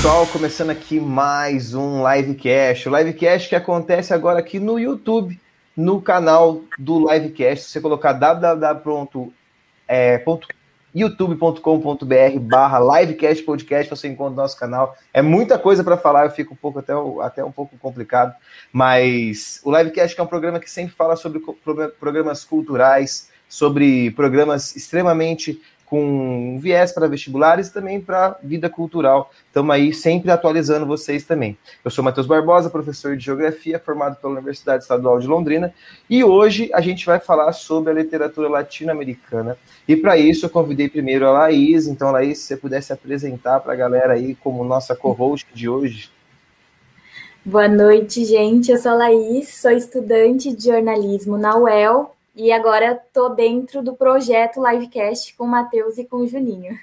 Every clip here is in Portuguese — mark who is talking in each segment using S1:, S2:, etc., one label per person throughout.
S1: Pessoal. Começando aqui mais um livecast. O livecast que acontece agora aqui no YouTube, no canal do livecast. Se você colocar www.youtube.com.br barra livecast podcast, você encontra o nosso canal. É muita coisa para falar, eu fico um pouco até, até um pouco complicado, mas o livecast é um programa que sempre fala sobre programas culturais, sobre programas extremamente com viés para vestibulares e também para vida cultural. Estamos aí sempre atualizando vocês também. Eu sou Matheus Barbosa, professor de Geografia, formado pela Universidade Estadual de Londrina, e hoje a gente vai falar sobre a literatura latino-americana. E para isso eu convidei primeiro a Laís. Então, Laís, se você pudesse apresentar para a galera aí como nossa co-host de hoje.
S2: Boa noite, gente. Eu sou a Laís, sou estudante de jornalismo na UEL e agora estou dentro do projeto Livecast com o Matheus e com o Juninho.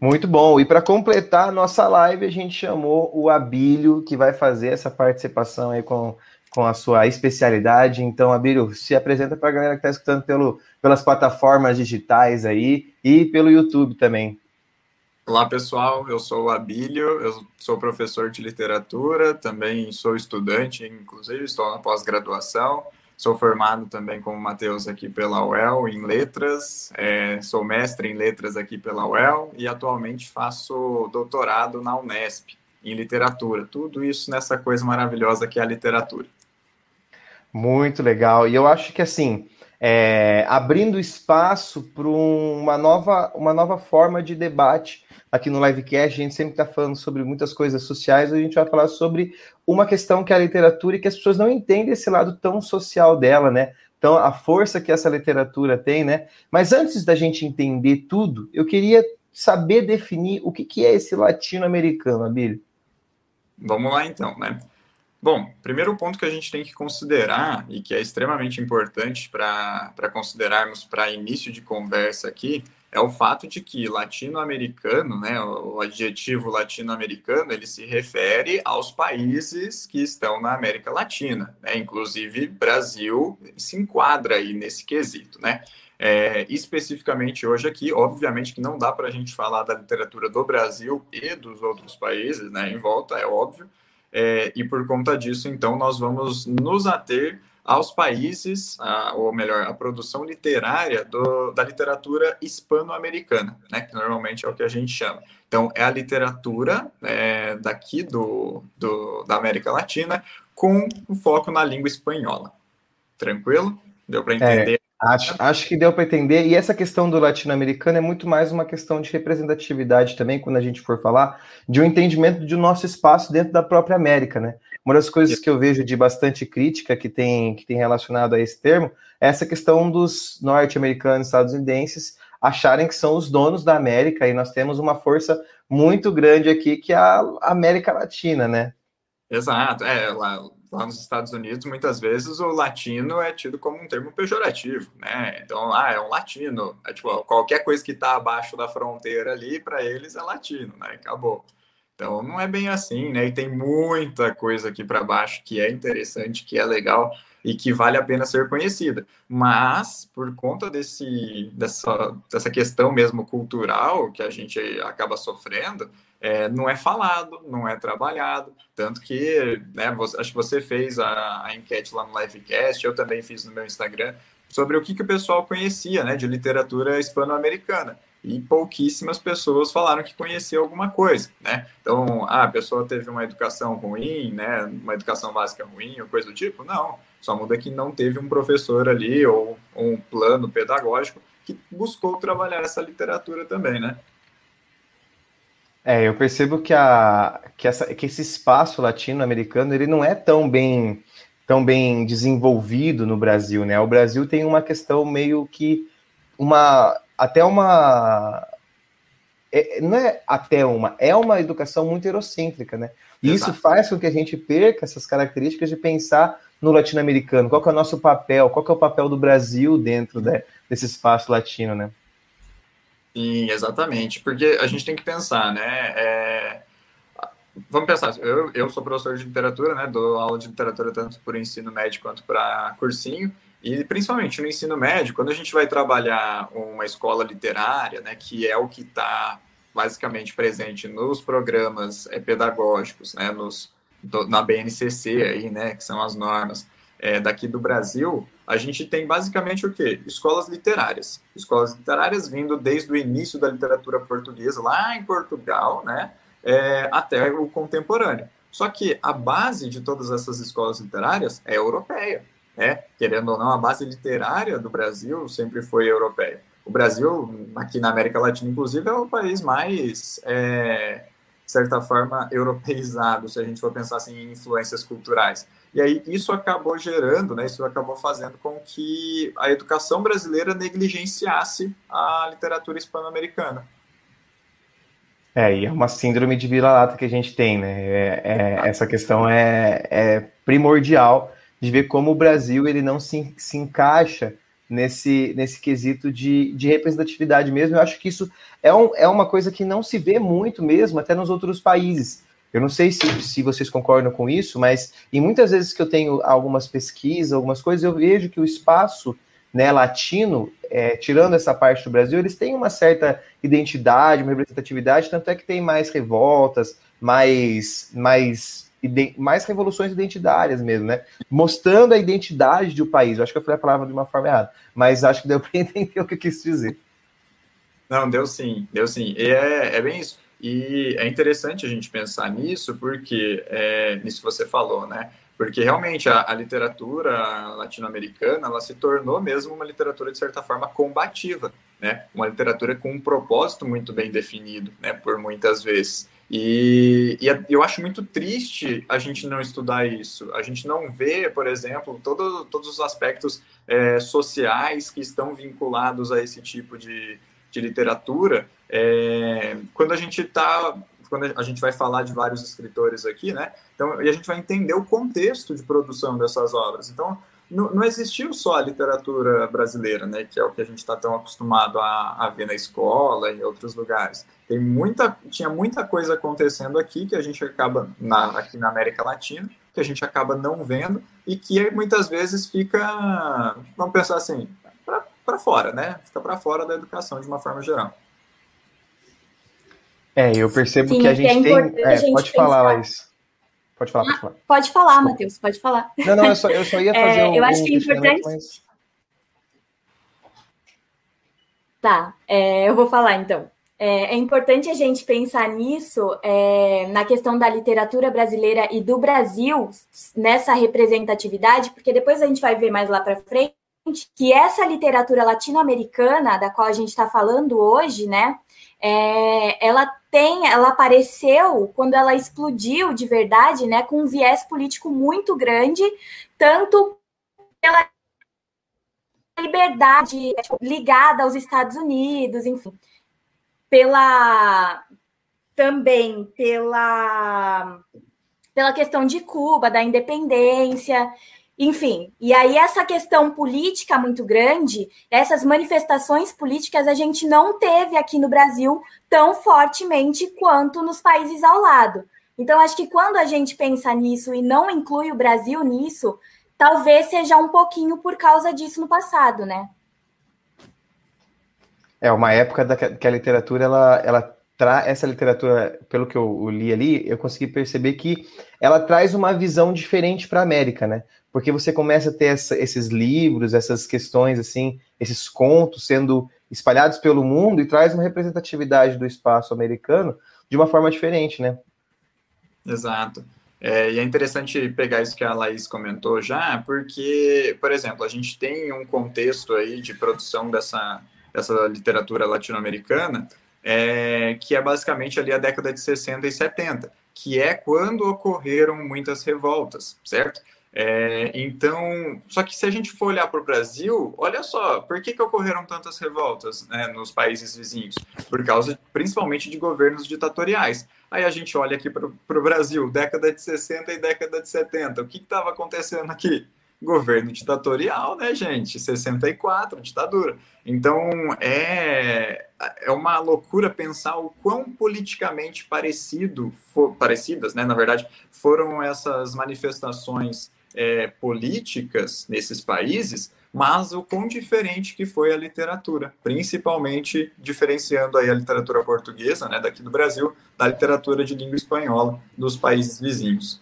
S1: Muito bom. E para completar a nossa live, a gente chamou o Abílio, que vai fazer essa participação aí com, com a sua especialidade. Então, Abílio, se apresenta para a galera que está escutando pelo, pelas plataformas digitais aí e pelo YouTube também.
S3: Olá, pessoal. Eu sou o Abílio, eu sou professor de literatura, também sou estudante, inclusive estou na pós-graduação. Sou formado também como Matheus aqui pela UEL em letras, é, sou mestre em letras aqui pela UEL e atualmente faço doutorado na Unesp em literatura. Tudo isso nessa coisa maravilhosa que é a literatura.
S1: Muito legal. E eu acho que assim, é, abrindo espaço para uma nova, uma nova forma de debate aqui no Livecast, a gente sempre está falando sobre muitas coisas sociais, a gente vai falar sobre uma questão que é a literatura e que as pessoas não entendem esse lado tão social dela, né? Então, a força que essa literatura tem, né? Mas antes da gente entender tudo, eu queria saber definir o que, que é esse latino-americano, Abílio.
S3: Vamos lá, então, né? Bom, primeiro ponto que a gente tem que considerar, e que é extremamente importante para considerarmos para início de conversa aqui, é o fato de que latino-americano, né, o adjetivo latino-americano, ele se refere aos países que estão na América Latina, né, inclusive Brasil se enquadra aí nesse quesito, né. É, especificamente hoje aqui, obviamente que não dá para a gente falar da literatura do Brasil e dos outros países, né, em volta, é óbvio, é, e por conta disso, então, nós vamos nos ater aos países, a, ou melhor, a produção literária do, da literatura hispano-americana, né, que normalmente é o que a gente chama. Então, é a literatura é, daqui do, do, da América Latina com um foco na língua espanhola. Tranquilo? Deu para é, entender?
S1: Acho, acho que deu para entender. E essa questão do latino-americano é muito mais uma questão de representatividade também, quando a gente for falar, de um entendimento do nosso espaço dentro da própria América, né? Uma das coisas que eu vejo de bastante crítica que tem, que tem relacionado a esse termo é essa questão dos norte-americanos, estadunidenses, acharem que são os donos da América, e nós temos uma força muito grande aqui, que é a América Latina, né?
S3: Exato, é, lá, lá nos Estados Unidos, muitas vezes o latino é tido como um termo pejorativo, né? Então, ah, é um latino, é tipo, qualquer coisa que está abaixo da fronteira ali, para eles é latino, né? Acabou. Então não é bem assim, né? E tem muita coisa aqui para baixo que é interessante, que é legal e que vale a pena ser conhecida. Mas por conta desse, dessa, dessa questão mesmo cultural que a gente acaba sofrendo, é, não é falado, não é trabalhado. Tanto que, né, você, acho que você fez a, a enquete lá no Livecast, eu também fiz no meu Instagram, sobre o que, que o pessoal conhecia né, de literatura hispano-americana e pouquíssimas pessoas falaram que conheciam alguma coisa, né? Então, ah, a pessoa teve uma educação ruim, né? Uma educação básica ruim ou coisa do tipo? Não, só muda que não teve um professor ali ou um plano pedagógico que buscou trabalhar essa literatura também, né?
S1: É, eu percebo que, a, que, essa, que esse espaço latino-americano ele não é tão bem tão bem desenvolvido no Brasil, né? O Brasil tem uma questão meio que uma até uma. É, não é até uma, é uma educação muito eurocêntrica, né? E Exato. isso faz com que a gente perca essas características de pensar no latino-americano. Qual é o nosso papel? Qual é o papel do Brasil dentro de, desse espaço latino, né?
S3: Sim, exatamente. Porque a gente tem que pensar, né? É... Vamos pensar, eu, eu sou professor de literatura, né? Dou aula de literatura tanto por ensino médio quanto para cursinho. E principalmente no ensino médio, quando a gente vai trabalhar uma escola literária, né, que é o que está basicamente presente nos programas é, pedagógicos, né, nos, do, na BNCC aí, né, que são as normas é, daqui do Brasil, a gente tem basicamente o quê? Escolas literárias. Escolas literárias vindo desde o início da literatura portuguesa, lá em Portugal, né, é, até o contemporâneo. Só que a base de todas essas escolas literárias é europeia. Né? Querendo ou não, a base literária do Brasil sempre foi europeia. O Brasil, aqui na América Latina, inclusive, é o país mais, é, de certa forma, europeizado, se a gente for pensar assim, em influências culturais. E aí isso acabou gerando, né, isso acabou fazendo com que a educação brasileira negligenciasse a literatura hispano-americana.
S1: É, e é uma síndrome de vira-lata que a gente tem, né? É, é, essa questão é, é, primordial de ver como o Brasil ele não se, se encaixa nesse, nesse quesito de, de representatividade mesmo. Eu acho que isso é, um, é uma coisa que não se vê muito mesmo, até nos outros países. Eu não sei se, se vocês concordam com isso, mas em muitas vezes que eu tenho algumas pesquisas, algumas coisas, eu vejo que o espaço né, latino, é, tirando essa parte do Brasil, eles têm uma certa identidade, uma representatividade, tanto é que tem mais revoltas, mais, mais, mais revoluções identitárias mesmo, né? Mostrando a identidade do país. Eu acho que eu falei a palavra de uma forma errada, mas acho que deu para entender o que eu quis dizer.
S3: Não, deu sim, deu sim. E é, é bem isso. E é interessante a gente pensar nisso, porque é, nisso você falou, né? porque realmente a, a literatura latino-americana ela se tornou mesmo uma literatura de certa forma combativa, né? Uma literatura com um propósito muito bem definido, né? Por muitas vezes. E, e, eu acho muito triste a gente não estudar isso. A gente não vê, por exemplo, todo, todos os aspectos é, sociais que estão vinculados a esse tipo de, de literatura. É, quando a gente está quando a gente vai falar de vários escritores aqui, né? Então, e a gente vai entender o contexto de produção dessas obras. Então, não, não existiu só a literatura brasileira, né? Que é o que a gente está tão acostumado a, a ver na escola e em outros lugares. Tem muita, tinha muita coisa acontecendo aqui que a gente acaba na, aqui na América Latina que a gente acaba não vendo e que muitas vezes fica, vamos pensar assim, para fora, né? Fica para fora da educação de uma forma geral.
S1: É, eu percebo Sim, que a gente é tem. É, gente pode falar, Laís. Pode falar, pode falar.
S2: Pode falar, Matheus, pode falar.
S1: Não, não, eu só, eu só ia fazer é, um,
S2: Eu acho que é importante. Mas... Tá, é, eu vou falar então. É, é, importante a gente pensar nisso, é, na questão da literatura brasileira e do Brasil, nessa representatividade, porque depois a gente vai ver mais lá para frente que essa literatura latino-americana, da qual a gente está falando hoje, né, é, ela tem, ela apareceu quando ela explodiu de verdade, né, com um viés político muito grande, tanto pela liberdade ligada aos Estados Unidos, enfim, pela também pela pela questão de Cuba, da independência, enfim, e aí essa questão política muito grande, essas manifestações políticas a gente não teve aqui no Brasil tão fortemente quanto nos países ao lado. Então, acho que quando a gente pensa nisso e não inclui o Brasil nisso, talvez seja um pouquinho por causa disso no passado, né?
S1: É uma época da que a literatura ela, ela essa literatura, pelo que eu li ali, eu consegui perceber que ela traz uma visão diferente para a América, né? porque você começa a ter essa, esses livros, essas questões, assim, esses contos sendo espalhados pelo mundo e traz uma representatividade do espaço americano de uma forma diferente, né?
S3: Exato. É, e é interessante pegar isso que a Laís comentou já, porque, por exemplo, a gente tem um contexto aí de produção dessa, dessa literatura latino-americana, é, que é basicamente ali a década de 60 e 70, que é quando ocorreram muitas revoltas, certo? É, então, só que se a gente for olhar para o Brasil, olha só, por que, que ocorreram tantas revoltas né, nos países vizinhos? Por causa, principalmente, de governos ditatoriais. Aí a gente olha aqui para o Brasil, década de 60 e década de 70. O que estava acontecendo aqui? Governo ditatorial, né, gente? 64, ditadura. Então, é, é uma loucura pensar o quão politicamente parecido, for, parecidas, né, na verdade, foram essas manifestações é, políticas nesses países, mas o quão diferente que foi a literatura, principalmente diferenciando aí a literatura portuguesa, né, daqui do Brasil, da literatura de língua espanhola dos países vizinhos.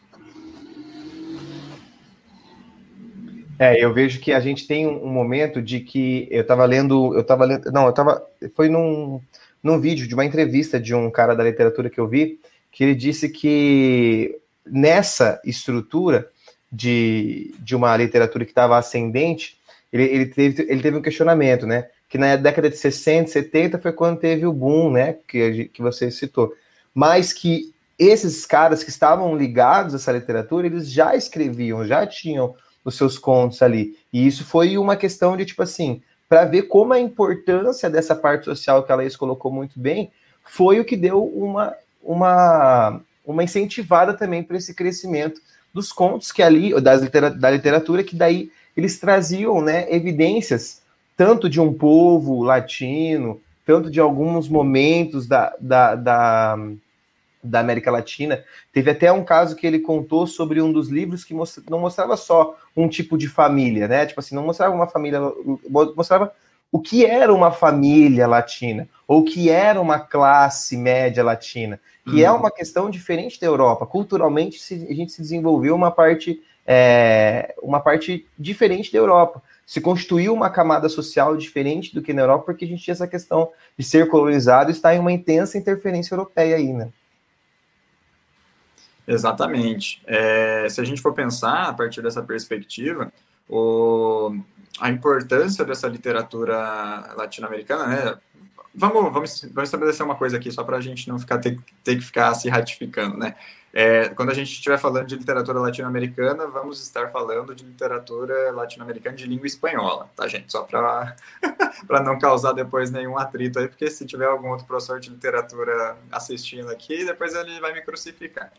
S1: É, eu vejo que a gente tem um, momento de que eu estava lendo, eu estava lendo, não, eu estava, foi num, num vídeo de uma entrevista de um cara da literatura que eu vi, que ele disse que nessa estrutura de, de uma literatura que estava ascendente, ele, ele, teve, ele teve um questionamento, né? Que na década de 60, 70 foi quando teve o boom, né? Que, que você citou. Mas que esses caras que estavam ligados a essa literatura, eles já escreviam, já tinham os seus contos ali. E isso foi uma questão de, tipo assim, para ver como a importância dessa parte social que a Laís colocou muito bem, foi o que deu uma, uma, uma incentivada também para esse crescimento dos contos que ali, das literatura, da literatura, que daí eles traziam né, evidências tanto de um povo latino, tanto de alguns momentos da, da, da da América Latina. Teve até um caso que ele contou sobre um dos livros que não mostrava só um tipo de família, né? Tipo assim, não mostrava uma família, mostrava o que era uma família latina, ou o que era uma classe média latina, que é uhum. é uma questão diferente da Europa. Culturalmente, a gente se desenvolveu uma parte, é, uma parte diferente da Europa. Se constituiu uma camada social diferente do que na Europa, porque a gente tinha essa questão de ser colonizado e estar em uma intensa interferência europeia aí, né?
S3: Exatamente. É, se a gente for pensar a partir dessa perspectiva, o, a importância dessa literatura latino-americana, né? Vamos, vamos, vamos estabelecer uma coisa aqui, só para a gente não ficar ter, ter, que ficar se ratificando, né? É, quando a gente estiver falando de literatura latino-americana, vamos estar falando de literatura latino-americana de língua espanhola, tá, gente? Só para não causar depois nenhum atrito aí, porque se tiver algum outro professor de literatura assistindo aqui, depois ele vai me crucificar.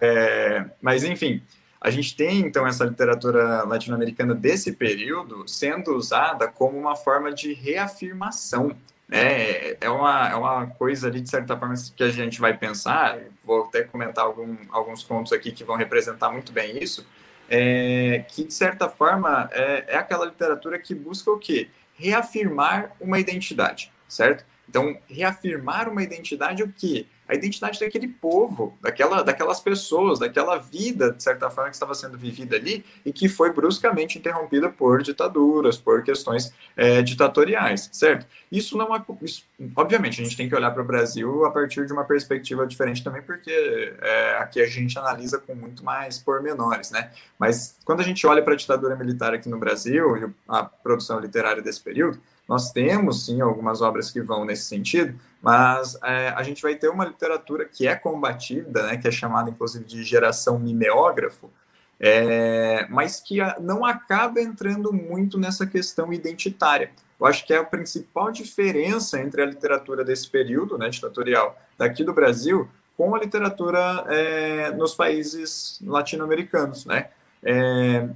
S3: É, mas, enfim, a gente tem, então, essa literatura latino-americana desse período sendo usada como uma forma de reafirmação. Né? É, uma, é uma coisa ali, de certa forma, que a gente vai pensar, vou até comentar algum, alguns pontos aqui que vão representar muito bem isso, é, que, de certa forma, é, é aquela literatura que busca o quê? Reafirmar uma identidade, certo? Então, reafirmar uma identidade o quê? a identidade daquele povo, daquela, daquelas pessoas, daquela vida, de certa forma, que estava sendo vivida ali e que foi bruscamente interrompida por ditaduras, por questões é, ditatoriais, certo? Isso não é. Isso, obviamente, a gente tem que olhar para o Brasil a partir de uma perspectiva diferente também, porque é, aqui a gente analisa com muito mais pormenores, né? Mas quando a gente olha para a ditadura militar aqui no Brasil e a produção literária desse período, nós temos, sim, algumas obras que vão nesse sentido, mas é, a gente vai ter uma literatura que é combatida, né, que é chamada, inclusive, de geração mimeógrafo, é, mas que não acaba entrando muito nessa questão identitária. Eu acho que é a principal diferença entre a literatura desse período, né, ditatorial, daqui do Brasil, com a literatura é, nos países latino-americanos, né? É,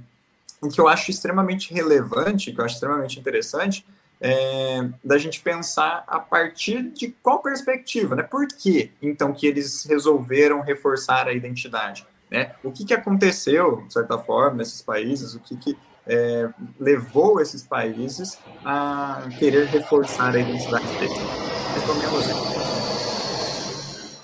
S3: o que eu acho extremamente relevante, que eu acho extremamente interessante, é, da gente pensar a partir de qual perspectiva, né? Por que, então, que eles resolveram reforçar a identidade? Né? O que, que aconteceu, de certa forma, nesses países? O que, que é, levou esses países a querer reforçar a identidade deles? Mais.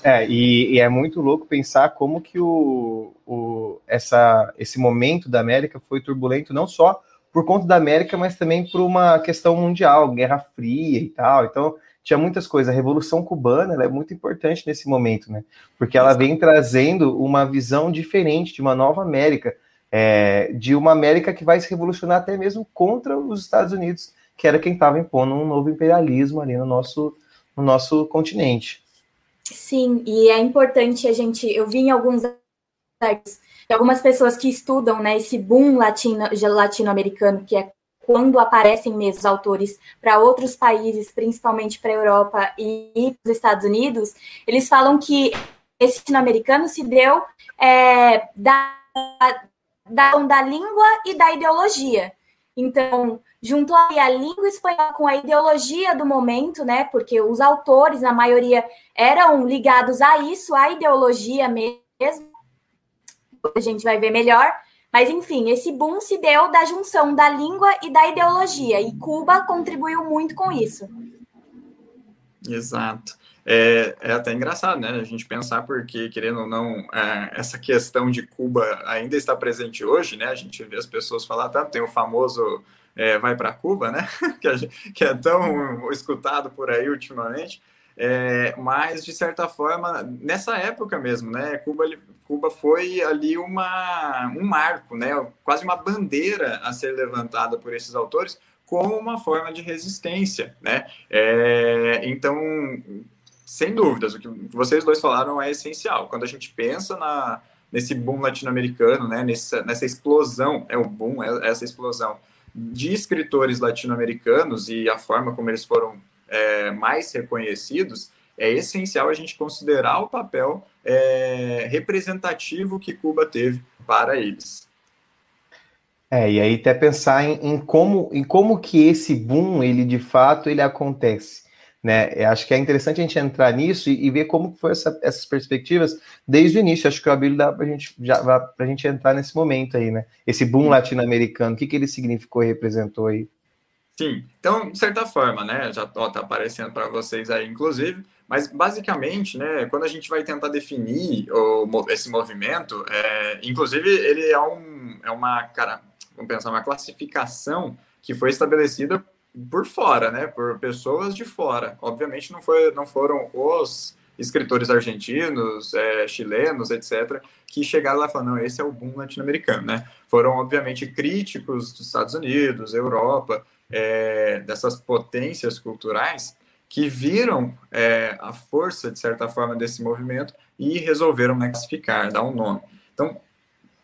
S1: É, e, e, é muito louco pensar como que o, o, essa, esse momento da América foi turbulento, não só por conta da América, mas também por uma questão mundial, Guerra Fria e tal. Então, tinha muitas coisas. A Revolução Cubana é muito importante nesse momento, né? Porque ela vem trazendo uma visão diferente de uma nova América, é, de uma América que vai se revolucionar até mesmo contra os Estados Unidos, que era quem estava impondo um novo imperialismo ali no nosso, no nosso continente.
S2: Sim, e é importante a gente. Eu vi em alguns artigos algumas pessoas que estudam né, esse boom latino, latino-americano, que é quando aparecem mesmo os autores para outros países, principalmente para a Europa e para os Estados Unidos, eles falam que esse latino-americano se deu é, da, da, da língua e da ideologia. Então, juntou a língua espanhola com a ideologia do momento, né? Porque os autores, na maioria, eram ligados a isso, à ideologia mesmo, a gente vai ver melhor, Mas, enfim, esse boom se deu da junção da língua e da ideologia, e Cuba contribuiu muito com isso.
S3: Exato. É, é, até engraçado, né? A gente pensar porque, querendo ou não, é, essa questão de Cuba ainda está presente hoje, né? A gente vê as pessoas falar, tá, tem o famoso é, vai para Cuba, né? que, gente, que, é tão escutado por aí ultimamente. É, mas, de certa forma, nessa época mesmo, né? Cuba, Cuba foi ali uma, um marco, né? Quase uma bandeira a ser levantada por esses autores como uma forma de resistência, né? É, então, sem dúvidas, o que vocês dois falaram é essencial. Quando a gente pensa na, nesse boom latino-americano, né? Nessa, nessa explosão, é o boom, é essa explosão de escritores latino-americanos e a forma como eles foram é, mais reconhecidos, é essencial a gente considerar o papel é, representativo que Cuba teve para eles.
S1: É, e aí até pensar em, em, como, em como que esse boom, ele de fato, ele acontece. Né? Eu acho que é interessante a gente entrar nisso e, e ver como foi essa, essas perspectivas desde o início. Acho que o Abílio dá para gente, a gente entrar nesse momento aí, né? Esse boom latino-americano, o que, que ele significou e representou aí?
S3: Sim, então, de certa forma, né, já está aparecendo para vocês aí, inclusive, mas basicamente, né, quando a gente vai tentar definir o, esse movimento, é, inclusive ele é, um, é uma, cara, vamos pensar, uma classificação que foi estabelecida por fora, né, por pessoas de fora. Obviamente não, foi, não foram os escritores argentinos, é, chilenos, etc., que chegaram lá e falaram, não, esse é o boom latino-americano, né? Foram, obviamente, críticos dos Estados Unidos, Europa, é, dessas potências culturais que viram é, a força, de certa forma, desse movimento e resolveram classificar, dar um nome. Então,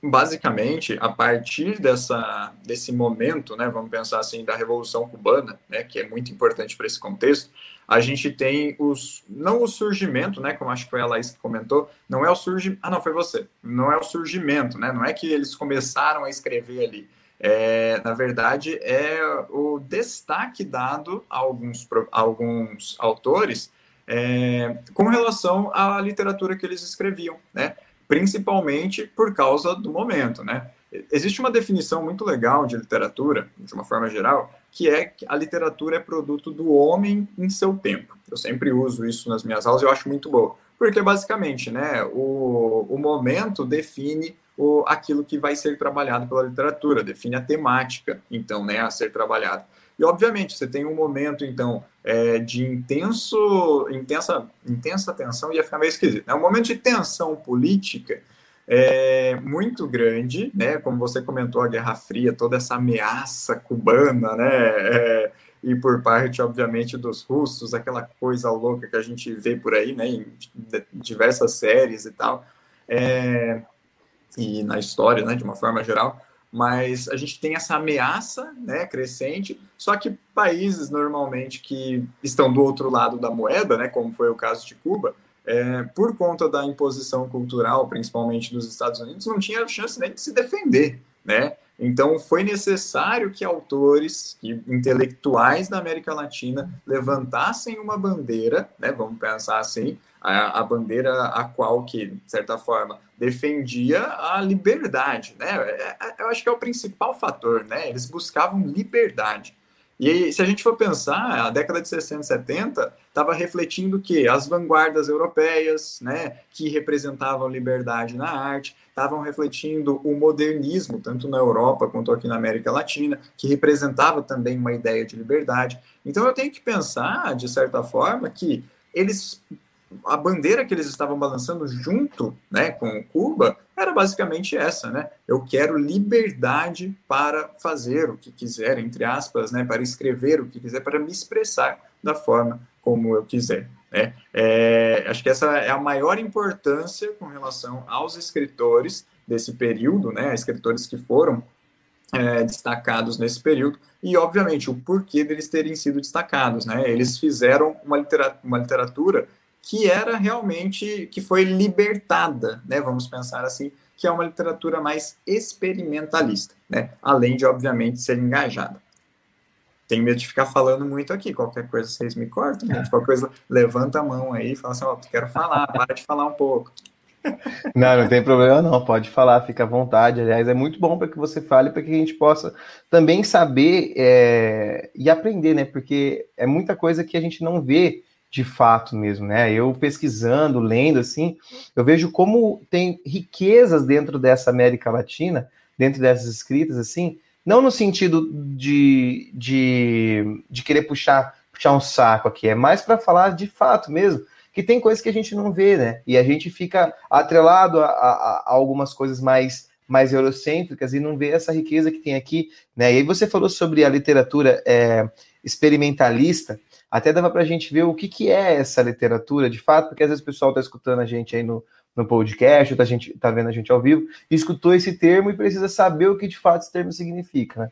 S3: basicamente, a partir dessa, desse momento, né, vamos pensar assim, da Revolução Cubana, né, que é muito importante para esse contexto, a gente tem os, não o surgimento, né, como acho que foi a Laís que comentou, não é o surgimento, ah, não, foi você, não é o surgimento, né, não é que eles começaram a escrever ali, é, na verdade, é o destaque dado a alguns, a alguns autores é, com relação à literatura que eles escreviam, né? principalmente por causa do momento. Né? Existe uma definição muito legal de literatura, de uma forma geral, que é que a literatura é produto do homem em seu tempo. Eu sempre uso isso nas minhas aulas e eu acho muito bom, porque basicamente né, o, o momento define o, aquilo que vai ser trabalhado pela literatura, define a temática, então, né, a ser trabalhada. E, obviamente, você tem um momento, então, é, de intenso, intensa, intensa tensão, ia ficar meio esquisito, né? um momento de tensão política é, muito grande, né? Como você comentou, a Guerra Fria, toda essa ameaça cubana, né? É, e por parte, obviamente, dos russos, aquela coisa louca que a gente vê por aí, né? Em diversas séries e tal. É, e na história, né, de uma forma geral, mas a gente tem essa ameaça, né, crescente, só que países normalmente que estão do outro lado da moeda, né, como foi o caso de Cuba, é, por conta da imposição cultural, principalmente dos Estados Unidos, não tinha chance nem de se defender, né? Então foi necessário que autores, que intelectuais da América Latina levantassem uma bandeira, né? Vamos pensar assim, a, a, bandeira a qual que, de certa forma, defendia a liberdade, né? É, é, eu acho que é o principal fator, né? Eles buscavam liberdade. E se a gente for pensar, a década de 60 e 70 estava refletindo que as vanguardas europeias, né, que representavam liberdade na arte, estavam refletindo o modernismo, tanto na Europa quanto aqui na América Latina, que representava também uma ideia de liberdade. Então eu tenho que pensar, de certa forma, que eles a bandeira que eles estavam balançando junto né, com Cuba era basicamente essa, né? Eu quero liberdade para fazer o que quiser, entre aspas, né? Para escrever o que quiser, para me expressar da forma como eu quiser. Né? É, acho que essa é a maior importância com relação aos escritores desse período, né? Escritores que foram é, destacados nesse período e, obviamente, o porquê deles terem sido destacados, né? Eles fizeram uma uma literatura que era realmente que foi libertada, né? Vamos pensar assim, que é uma literatura mais experimentalista, né? Além de obviamente ser engajada. Tenho medo de ficar falando muito aqui. Qualquer coisa vocês me cortam. Qualquer coisa levanta a mão aí fala assim, ó, oh, quero falar, para de falar um pouco.
S1: Não, não tem problema não, pode falar, fica à vontade. Aliás, é muito bom para que você fale, para que a gente possa também saber é, e aprender, né? Porque é muita coisa que a gente não vê de fato mesmo, né? Eu pesquisando, lendo, assim, eu vejo como tem riquezas dentro dessa América Latina, dentro dessas escritas, assim, não no sentido de, de, de querer puxar, puxar um saco aqui, é mais para falar de fato mesmo que tem coisas que a gente não vê, né? E a gente fica atrelado a, a, a algumas coisas mais mais eurocêntricas e não vê essa riqueza que tem aqui, né? E aí você falou sobre a literatura é, experimentalista, até dava para a gente ver o que, que é essa literatura de fato, porque às vezes o pessoal está escutando a gente aí no, no podcast, gente tá vendo a gente ao vivo, escutou esse termo e precisa saber o que de fato esse termo significa, né?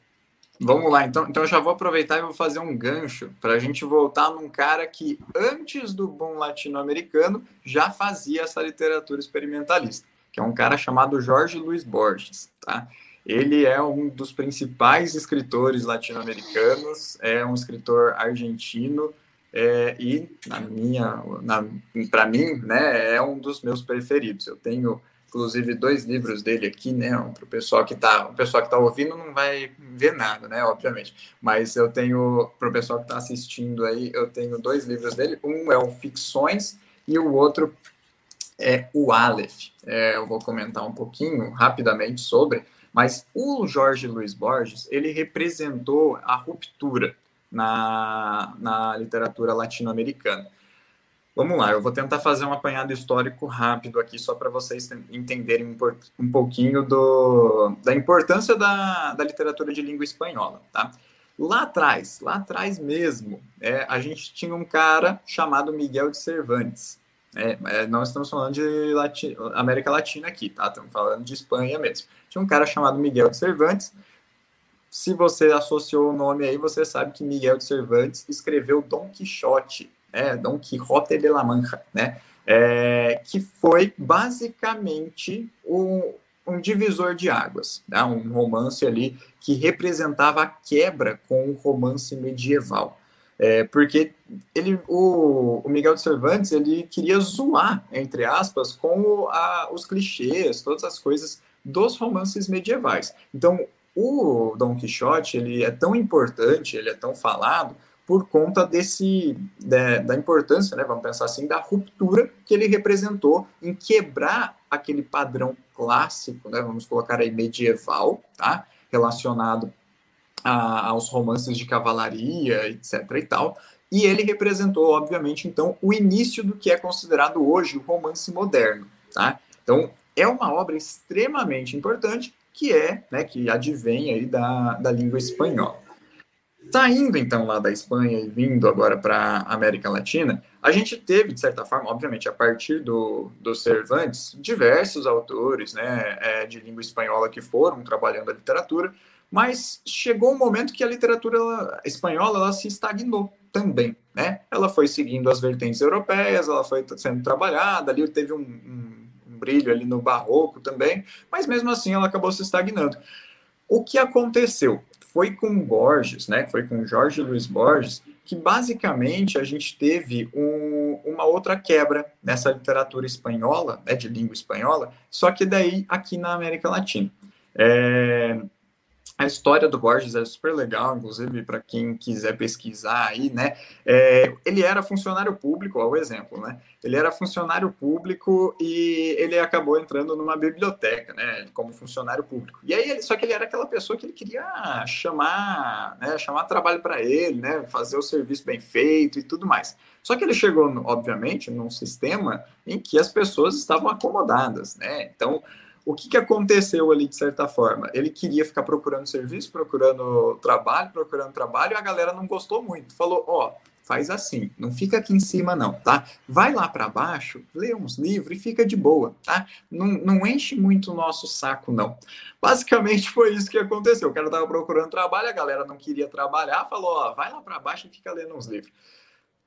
S3: Vamos lá, então, então eu já vou aproveitar e vou fazer um gancho para a gente voltar num cara que, antes do boom latino-americano, já fazia essa literatura experimentalista, que é um cara chamado Jorge Luiz Borges, tá? Ele é um dos principais escritores latino-americanos, é um escritor argentino é, e, na minha, para mim, né, é um dos meus preferidos. Eu tenho inclusive dois livros dele aqui, né? Para o pessoal que está, o pessoal que está ouvindo não vai ver nada, né? Obviamente. Mas eu tenho, para o pessoal que está assistindo aí, eu tenho dois livros dele. Um é o Ficções e o outro é o Aleph. É, eu vou comentar um pouquinho rapidamente sobre, mas o Jorge Luiz Borges ele representou a ruptura na, na literatura latino-americana. Vamos lá, eu vou tentar fazer um apanhado histórico rápido aqui, só para vocês entenderem um pouquinho do, da importância da, da literatura de língua espanhola, tá? Lá atrás, lá atrás mesmo, é, a gente tinha um cara chamado Miguel de Cervantes. É, é, não estamos falando de Lati América Latina aqui, tá? Estamos falando de Espanha mesmo. Tinha um cara chamado Miguel de Cervantes. Se você associou o nome aí, você sabe que Miguel de Cervantes escreveu Dom Quixote, né, Don Quixote de la Mancha, né, é, que foi basicamente um, um divisor de águas, né, um romance ali que representava a quebra com o romance medieval. É, porque ele, o, o, Miguel de Cervantes ele queria zoar, entre aspas, com a, os clichês, todas as coisas dos romances medievais. Então, o Dom Quixote ele é tão importante, ele é tão falado, por conta desse da, da, importância, né, vamos pensar assim, da ruptura que ele representou em quebrar aquele padrão clássico, né, vamos colocar aí medieval, tá, relacionado a, aos romances de cavalaria, etc. e tal. E ele representou, obviamente, então, o início do que é considerado hoje o romance moderno, tá? Então, é uma obra extremamente importante que é, né, que advém aí da, da língua espanhola. Saindo então lá da Espanha e vindo agora para a América Latina, a gente teve, de certa forma, obviamente, a partir do, do Cervantes, diversos autores né, é, de língua espanhola que foram trabalhando a literatura, mas chegou um momento que a literatura espanhola ela se estagnou também. Né? Ela foi seguindo as vertentes europeias, ela foi sendo trabalhada, ali teve um, um, um brilho ali no barroco também, mas mesmo assim ela acabou se estagnando. O que aconteceu? foi com Borges, né, foi com Jorge Luiz Borges, que basicamente a gente teve um, uma outra quebra nessa literatura espanhola, né, de língua espanhola, só que daí aqui na América Latina. É, a história do Borges é super legal, inclusive para quem quiser pesquisar aí, né? É, ele era funcionário público, ó, o exemplo, né? Ele era funcionário público e ele acabou entrando numa biblioteca, né? Como funcionário público. E aí, só que ele era aquela pessoa que ele queria chamar, né? Chamar trabalho para ele, né? Fazer o serviço bem feito e tudo mais. Só que ele chegou, obviamente, num sistema em que as pessoas estavam acomodadas, né? Então o que, que aconteceu ali, de certa forma? Ele queria ficar procurando serviço, procurando trabalho, procurando trabalho, e a galera não gostou muito. Falou, ó, oh, faz assim, não fica aqui em cima não, tá? Vai lá para baixo, lê uns livros e fica de boa, tá? Não, não enche muito o nosso saco, não. Basicamente foi isso que aconteceu. O cara tava procurando trabalho, a galera não queria trabalhar, falou, ó, vai lá para baixo e fica lendo uns livros.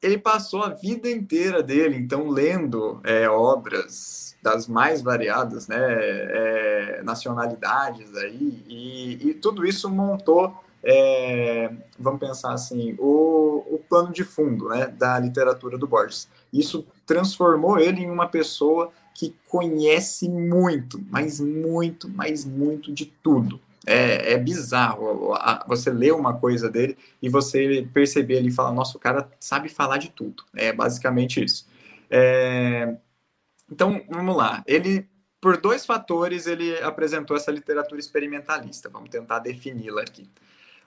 S3: Ele passou a vida inteira dele, então, lendo é, obras das mais variadas né, é, nacionalidades aí, e, e, tudo isso montou, é, vamos pensar assim, o, o plano de fundo né, da literatura do Borges, Isso transformou ele em uma pessoa que conhece muito, mas muito, mas muito de tudo. É, é bizarro você ler uma coisa dele e você perceber ele e falar, nossa, o cara sabe falar de tudo. É basicamente isso. É... Então, vamos lá. Ele, por dois fatores, ele apresentou essa literatura experimentalista. Vamos tentar defini-la aqui.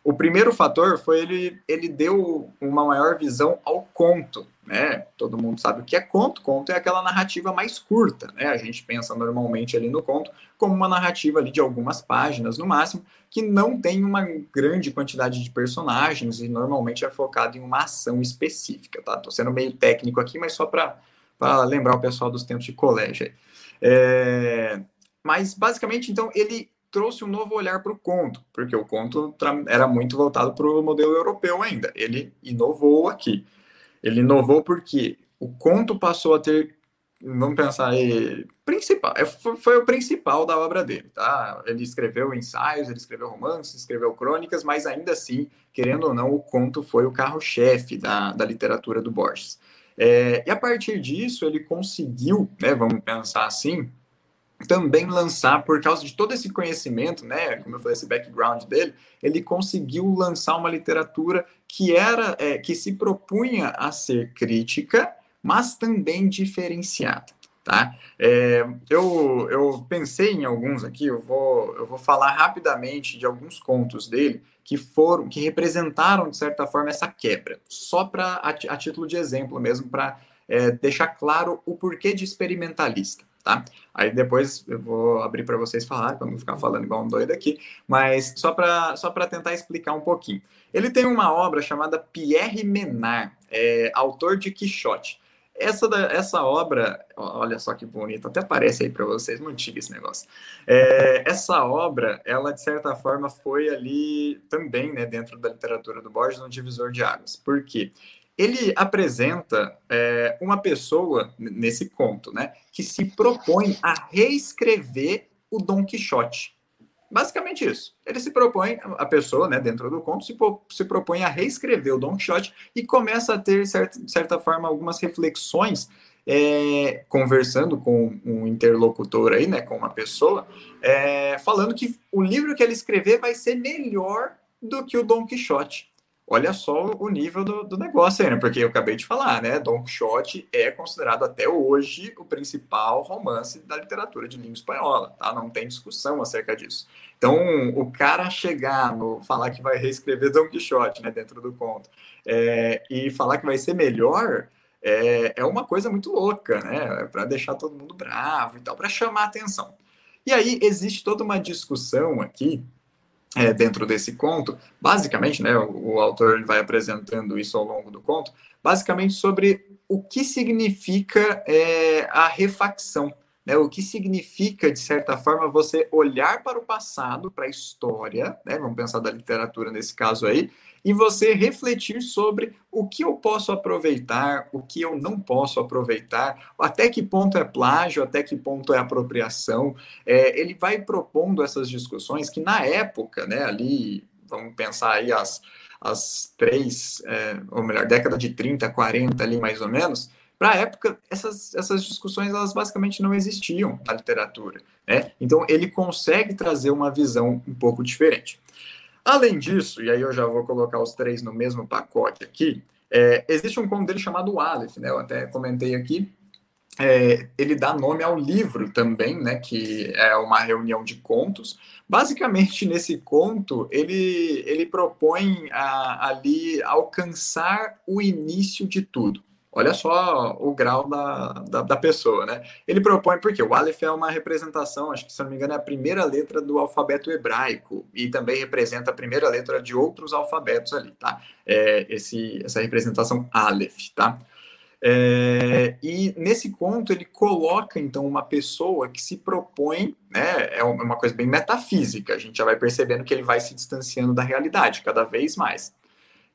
S3: O primeiro fator foi ele, ele deu uma maior visão ao conto, né? Todo mundo sabe o que é conto. Conto é aquela narrativa mais curta, né? A gente pensa normalmente ali no conto como uma narrativa ali de algumas páginas no máximo, que não tem uma grande quantidade de personagens e normalmente é focado em uma ação específica, tá? Sendo meio técnico aqui, mas só para lembrar o pessoal dos tempos de colégio. É... Mas basicamente, então, ele trouxe um novo olhar para o conto, porque o conto era muito voltado para o modelo europeu ainda. Ele inovou aqui. Ele inovou porque o conto passou a ter, vamos pensar aí, principal, é, foi, o principal da obra dele, tá? Ele escreveu ensaios, ele escreveu romances, escreveu crônicas, mas ainda assim, querendo ou não, o conto foi o carro-chefe da, da literatura do Borges. É, e a partir disso, ele conseguiu, né, vamos pensar assim, também lançar, por causa de todo esse conhecimento, né, como eu falei, esse background dele, ele conseguiu lançar uma literatura que era, é, que se propunha a ser crítica, mas também diferenciada, tá? É, eu, eu pensei em alguns aqui, eu vou, eu vou falar rapidamente de alguns contos dele que foram, que representaram, de certa forma, essa quebra, só para a, a, título de exemplo mesmo, para é, deixar claro o porquê de experimentalista tá? Aí depois eu vou abrir para vocês falar, para não ficar falando igual um doido aqui, mas só para só tentar explicar um pouquinho. Ele tem uma obra chamada Pierre Menard, é, autor de Quixote. Essa, da, essa obra, olha só que bonita, até parece aí para vocês, muito chique esse negócio. É, essa obra, ela de certa forma foi ali também, né, dentro da literatura do Borges, um divisor de águas. Por quê? ele apresenta é, uma pessoa nesse conto, né, que se propõe a reescrever o Dom Quixote. Basicamente isso. Ele se propõe, a pessoa, né, dentro do conto, se, se propõe a reescrever o Dom Quixote e começa a ter, certa, de certa forma, algumas reflexões, é, conversando com um interlocutor aí, né, com uma pessoa, é, falando que o livro que ele escrever vai ser melhor do que o Dom Quixote olha só o nível do, do negócio aí, né? Porque eu acabei de falar, né? Don Quixote é considerado até hoje o principal romance da literatura de língua espanhola, tá? Não tem discussão acerca disso. Então, o cara chegar no falar que vai reescrever Don Quixote, né, dentro do conto, é, e falar que vai ser melhor, é, é uma coisa muito louca, né? Para deixar todo mundo bravo e tal, para chamar atenção. E aí existe toda uma discussão aqui é, dentro desse conto, basicamente, né, o, o autor vai apresentando isso ao longo do conto, basicamente sobre o que significa é, a refacção, né, o que significa, de certa forma, você olhar para o passado, para a história, né, vamos pensar da literatura nesse caso aí, e você refletir sobre o que eu posso aproveitar, o que eu não posso aproveitar, até que ponto é plágio, até que ponto é apropriação. É, ele vai propondo essas discussões que, na época, né, ali, vamos pensar aí as, as três, é, ou melhor, década de 30, 40 ali mais ou menos, para a época, essas, essas discussões elas basicamente não existiam na literatura. Né? Então, ele consegue trazer uma visão um pouco diferente. Além disso, e aí eu já vou colocar os três no mesmo pacote aqui, é, existe um conto dele chamado Aleph, né? Eu até comentei aqui. É, ele dá nome ao livro também, né? Que é uma reunião de contos. Basicamente, nesse conto, ele, ele propõe a, ali alcançar o início de tudo. Olha só o grau da, da, da, pessoa, né? Ele propõe, porque o Aleph é uma representação, acho que se não me engano é a primeira letra do alfabeto hebraico, e também representa a primeira letra de outros alfabetos ali, tá? É, esse, essa representação Aleph, tá? É, e nesse conto ele coloca então uma pessoa que se propõe, né, é uma coisa bem metafísica, a gente já vai percebendo que ele vai se distanciando da realidade cada vez mais.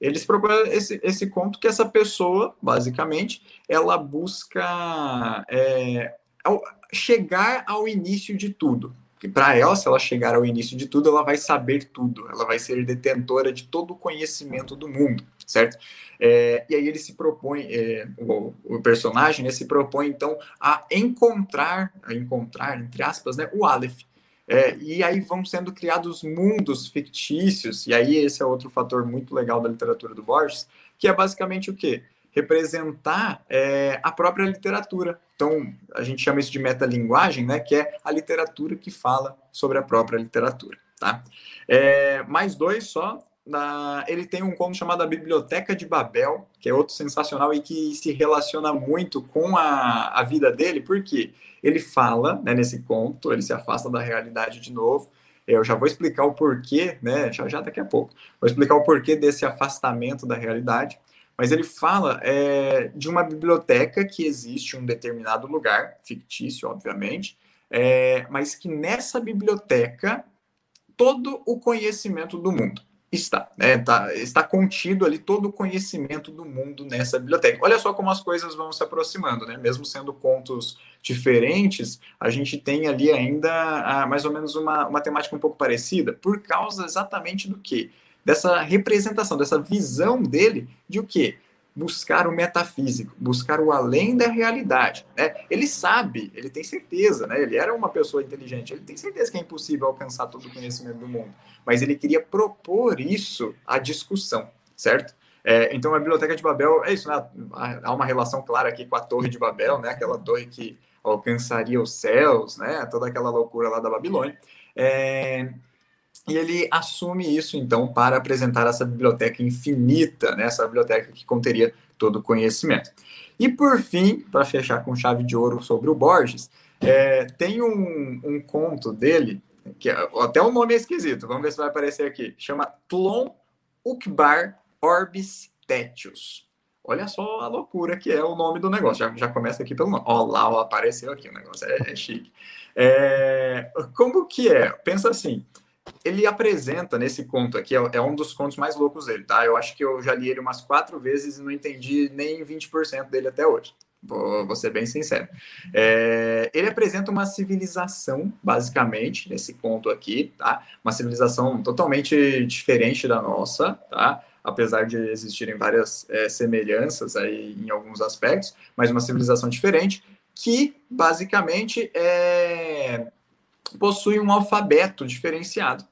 S3: Eles propõem esse, esse conto que essa pessoa, basicamente, ela busca é, chegar ao início de tudo. para ela, se ela chegar ao início de tudo, ela vai saber tudo, ela vai ser detentora de todo o conhecimento do mundo, certo? É, e aí ele se propõe, é, o, o, personagem né, se propõe então a encontrar, a encontrar, entre aspas, né, o Aleph. É, e aí vão sendo criados mundos fictícios, e aí esse é outro fator muito legal da literatura do Borges, que é basicamente o quê? representar é, a própria literatura. Então, a gente chama isso de metalinguagem, né, que é a literatura que fala sobre a própria literatura. Tá? É, mais dois só. Ele tem um conto chamado A Biblioteca de Babel, que é outro sensacional e que se relaciona muito com a, a vida dele, porque ele fala né, nesse conto, ele se afasta da realidade de novo. Eu já vou explicar o porquê, né? Já, já daqui a pouco. Vou explicar o porquê desse afastamento da realidade mas ele fala é, de uma biblioteca que existe em um determinado lugar, fictício, obviamente, é, mas que nessa biblioteca todo o conhecimento do mundo está, né, tá, está contido ali todo o conhecimento do mundo nessa biblioteca. Olha só como as coisas vão se aproximando, né? Mesmo sendo contos diferentes, a gente tem ali ainda ah, mais ou menos uma, uma temática um pouco parecida, por causa exatamente do que? dessa representação, dessa visão dele de o quê? Buscar o metafísico, buscar o além da realidade. Né? Ele sabe, ele tem certeza, né? ele era uma pessoa inteligente, ele tem certeza que é impossível alcançar todo o conhecimento do mundo, mas ele queria propor isso à discussão, certo? É, então a Biblioteca de Babel é isso, né? há uma relação clara aqui com a Torre de Babel, né? aquela torre que alcançaria os céus, né? toda aquela loucura lá da Babilônia. É, e ele assume isso, então, para apresentar essa biblioteca infinita, né? essa biblioteca que conteria todo o conhecimento. E, por fim, para fechar com chave de ouro sobre o Borges, é, tem um, um, conto dele, que é, até o nome é esquisito, vamos ver se vai aparecer aqui, chama Tlon Ukbar Orbis Tetius. Olha só a loucura que é o nome do negócio. Já, já começa aqui pelo nome. Ó, lá ó, apareceu aqui o negócio. É, é chique. É, como que é? Pensa assim: ele apresenta nesse conto aqui, é, é um dos contos mais loucos dele, tá? Eu acho que eu já li ele umas quatro vezes e não entendi nem 20% dele até hoje. Vou, vou ser bem sincero. É, ele apresenta uma civilização, basicamente, nesse conto aqui, tá? Uma civilização totalmente diferente da nossa, tá? Apesar de existirem várias é, semelhanças aí em alguns aspectos, mas uma civilização diferente que, basicamente, é possui um alfabeto diferenciado.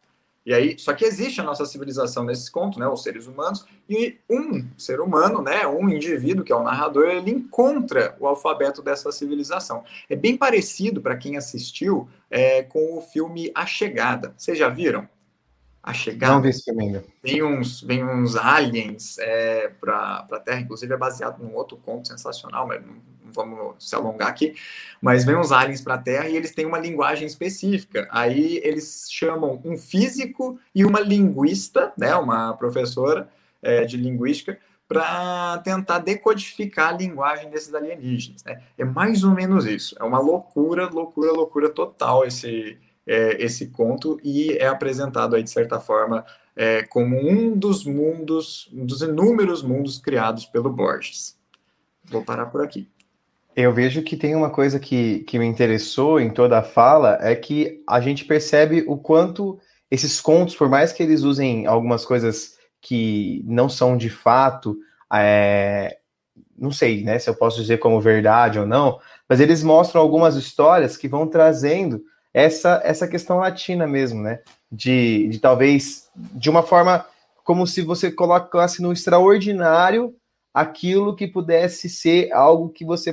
S3: E aí, só que existe a nossa civilização nesse conto, né, os seres humanos, e um ser humano, né, um indivíduo que é o narrador, ele encontra o alfabeto dessa civilização. É bem parecido para quem assistiu é, com o filme A Chegada. Vocês já viram? A Chegada.
S1: Não vi esse filme ainda.
S3: Vem uns, vem uns aliens é, para a Terra, inclusive é baseado num outro conto sensacional, mas não vamos se alongar aqui, mas vem uns aliens para a Terra e eles têm uma linguagem específica. Aí eles chamam um físico e uma linguista, né, uma professora é, de linguística, para tentar decodificar a linguagem desses alienígenas. Né? É mais ou menos isso. É uma loucura, loucura, loucura total esse, é, esse conto e é apresentado aí, de certa forma, é, como um dos mundos, um dos inúmeros mundos criados pelo Borges. Vou parar por aqui.
S1: Eu vejo que tem uma coisa que, que me interessou em toda a fala, é que a gente percebe o quanto esses contos, por mais que eles usem algumas coisas que não são de fato, é, não sei né, se eu posso dizer como verdade ou não, mas eles mostram algumas histórias que vão trazendo essa, essa questão latina mesmo, né? De, de talvez de uma forma como se você colocasse no extraordinário aquilo que pudesse ser algo que você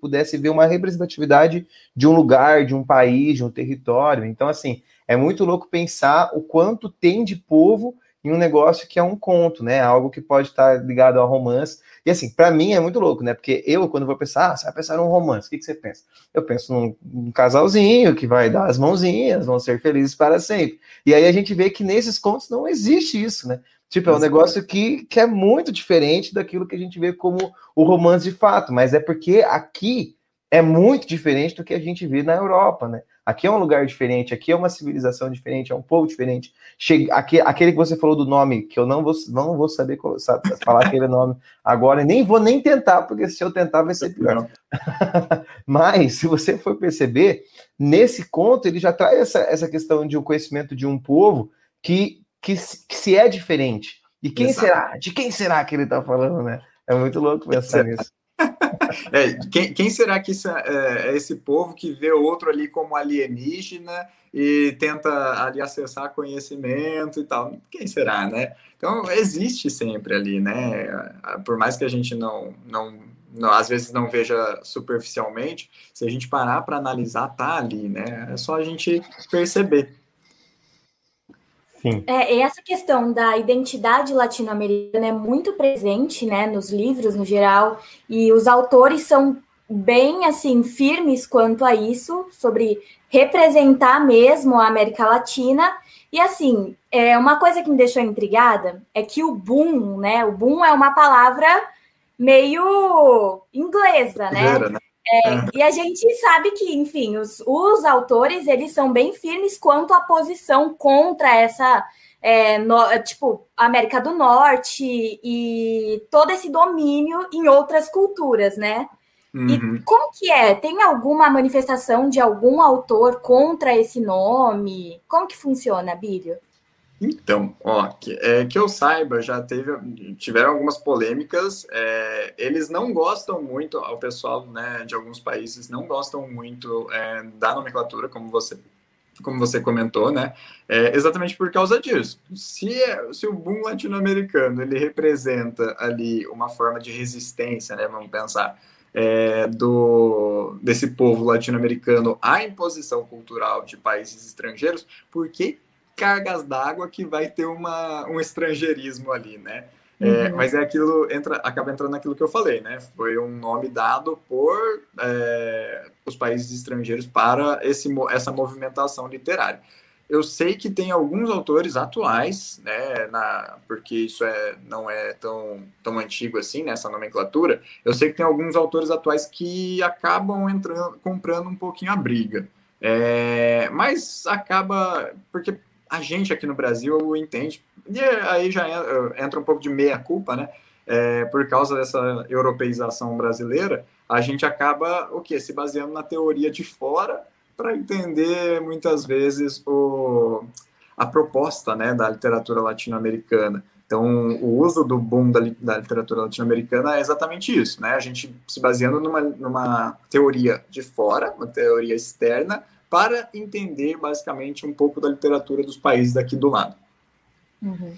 S1: pudesse ver uma representatividade de um lugar, de um país, de um território. Então, assim, é muito louco pensar o quanto tem de povo em um negócio que é um conto, né? Algo que pode estar ligado ao romance. E assim, para mim é muito louco, né? Porque eu, quando vou pensar, ah, você vai pensar num romance, o que, que você pensa? Eu penso num, num, casalzinho que vai dar as mãozinhas, vão ser felizes para sempre. E aí a gente vê que nesses contos não existe isso, né? Tipo, é um negócio que, que é muito diferente daquilo que a gente vê como o romance de fato, mas é porque aqui é muito diferente do que a gente vê na Europa, né? Aqui é um lugar diferente, aqui é uma civilização diferente, é um povo diferente. Chega, aqui, aquele que você falou do nome, que eu não vou, não vou saber sabe, falar aquele nome agora, e nem vou nem tentar, porque se eu tentar vai ser pior. Mas, se você for perceber, nesse conto ele já traz essa, essa questão de um conhecimento de um povo que, que, que se é diferente. E quem Exato. será? De quem será que ele está falando, né? É muito louco pensar nisso.
S3: É, quem, quem, será que isso é, é, esse povo que vê outro ali como alienígena e tenta ali acessar conhecimento e tal? Quem será, né? Então existe sempre ali, né? Por mais que a gente não, não, não às vezes não veja superficialmente, se a gente parar para analisar, tá ali, né? É só a gente perceber.
S2: Sim. É, essa questão da identidade latino-americana é muito presente, né, nos livros no geral, e os autores são bem assim firmes quanto a isso, sobre representar mesmo a América Latina. E assim, é uma coisa que me deixou intrigada é que o boom, né? O boom é uma palavra meio inglesa, né? né? É, é, e a gente sabe que, enfim, os, os autores eles são bem firmes quanto à posição contra essa, é, no, tipo, América do Norte e todo esse domínio em outras culturas, né? Uhum. E como que é? Tem alguma manifestação de algum autor contra esse nome? Como que funciona, Bílio?
S3: Então, ó, que, é, que eu saiba, já teve, tiveram algumas polêmicas. É, eles não gostam muito, o pessoal né, de alguns países não gostam muito é, da nomenclatura, como você, como você comentou, né? É, exatamente por causa disso. Se, se o boom latino-americano ele representa ali uma forma de resistência, né? Vamos pensar. É, do, desse povo latino-americano à imposição cultural de países estrangeiros, por que cargas d'água que vai ter uma, um estrangeirismo ali, né? É, uhum. Mas é aquilo, entra, acaba entrando naquilo que eu falei, né? Foi um nome dado por é, os países estrangeiros para esse, essa movimentação literária. Eu sei que tem alguns autores atuais, né, na, porque isso é, não é tão, tão antigo assim, né, nomenclatura. Eu sei que tem alguns autores atuais que acabam entrando, comprando um pouquinho a briga. É, mas acaba, porque a gente aqui no Brasil entende, e aí já entra um pouco de meia-culpa, né? É, por causa dessa europeização brasileira, a gente acaba o que se baseando na teoria de fora para entender muitas vezes o, a proposta né, da literatura latino-americana. Então, o uso do boom da, da literatura latino-americana é exatamente isso, né? A gente se baseando numa, numa teoria de fora, uma teoria externa, para entender basicamente um pouco da literatura dos países daqui do lado.
S1: Uhum.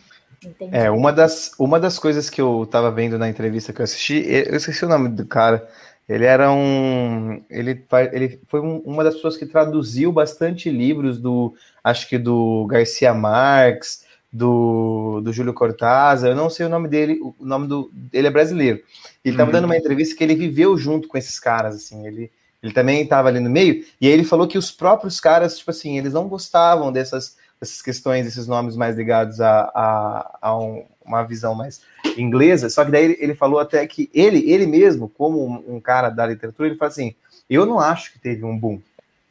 S1: É, uma das, uma das coisas que eu estava vendo na entrevista que eu assisti, eu esqueci o nome do cara, ele era um. Ele, ele foi um, uma das pessoas que traduziu bastante livros do. Acho que do Garcia Marques, do, do Júlio Cortázar, eu não sei o nome dele, o nome do. Ele é brasileiro. Ele estava uhum. dando uma entrevista que ele viveu junto com esses caras, assim. Ele, ele também estava ali no meio, e aí ele falou que os próprios caras, tipo assim, eles não gostavam dessas, dessas questões, desses nomes mais ligados a, a, a um, uma visão mais inglesa, só que daí ele, ele, falou até que ele, ele mesmo, como um, um cara da literatura, ele fala assim, eu não acho que teve um boom,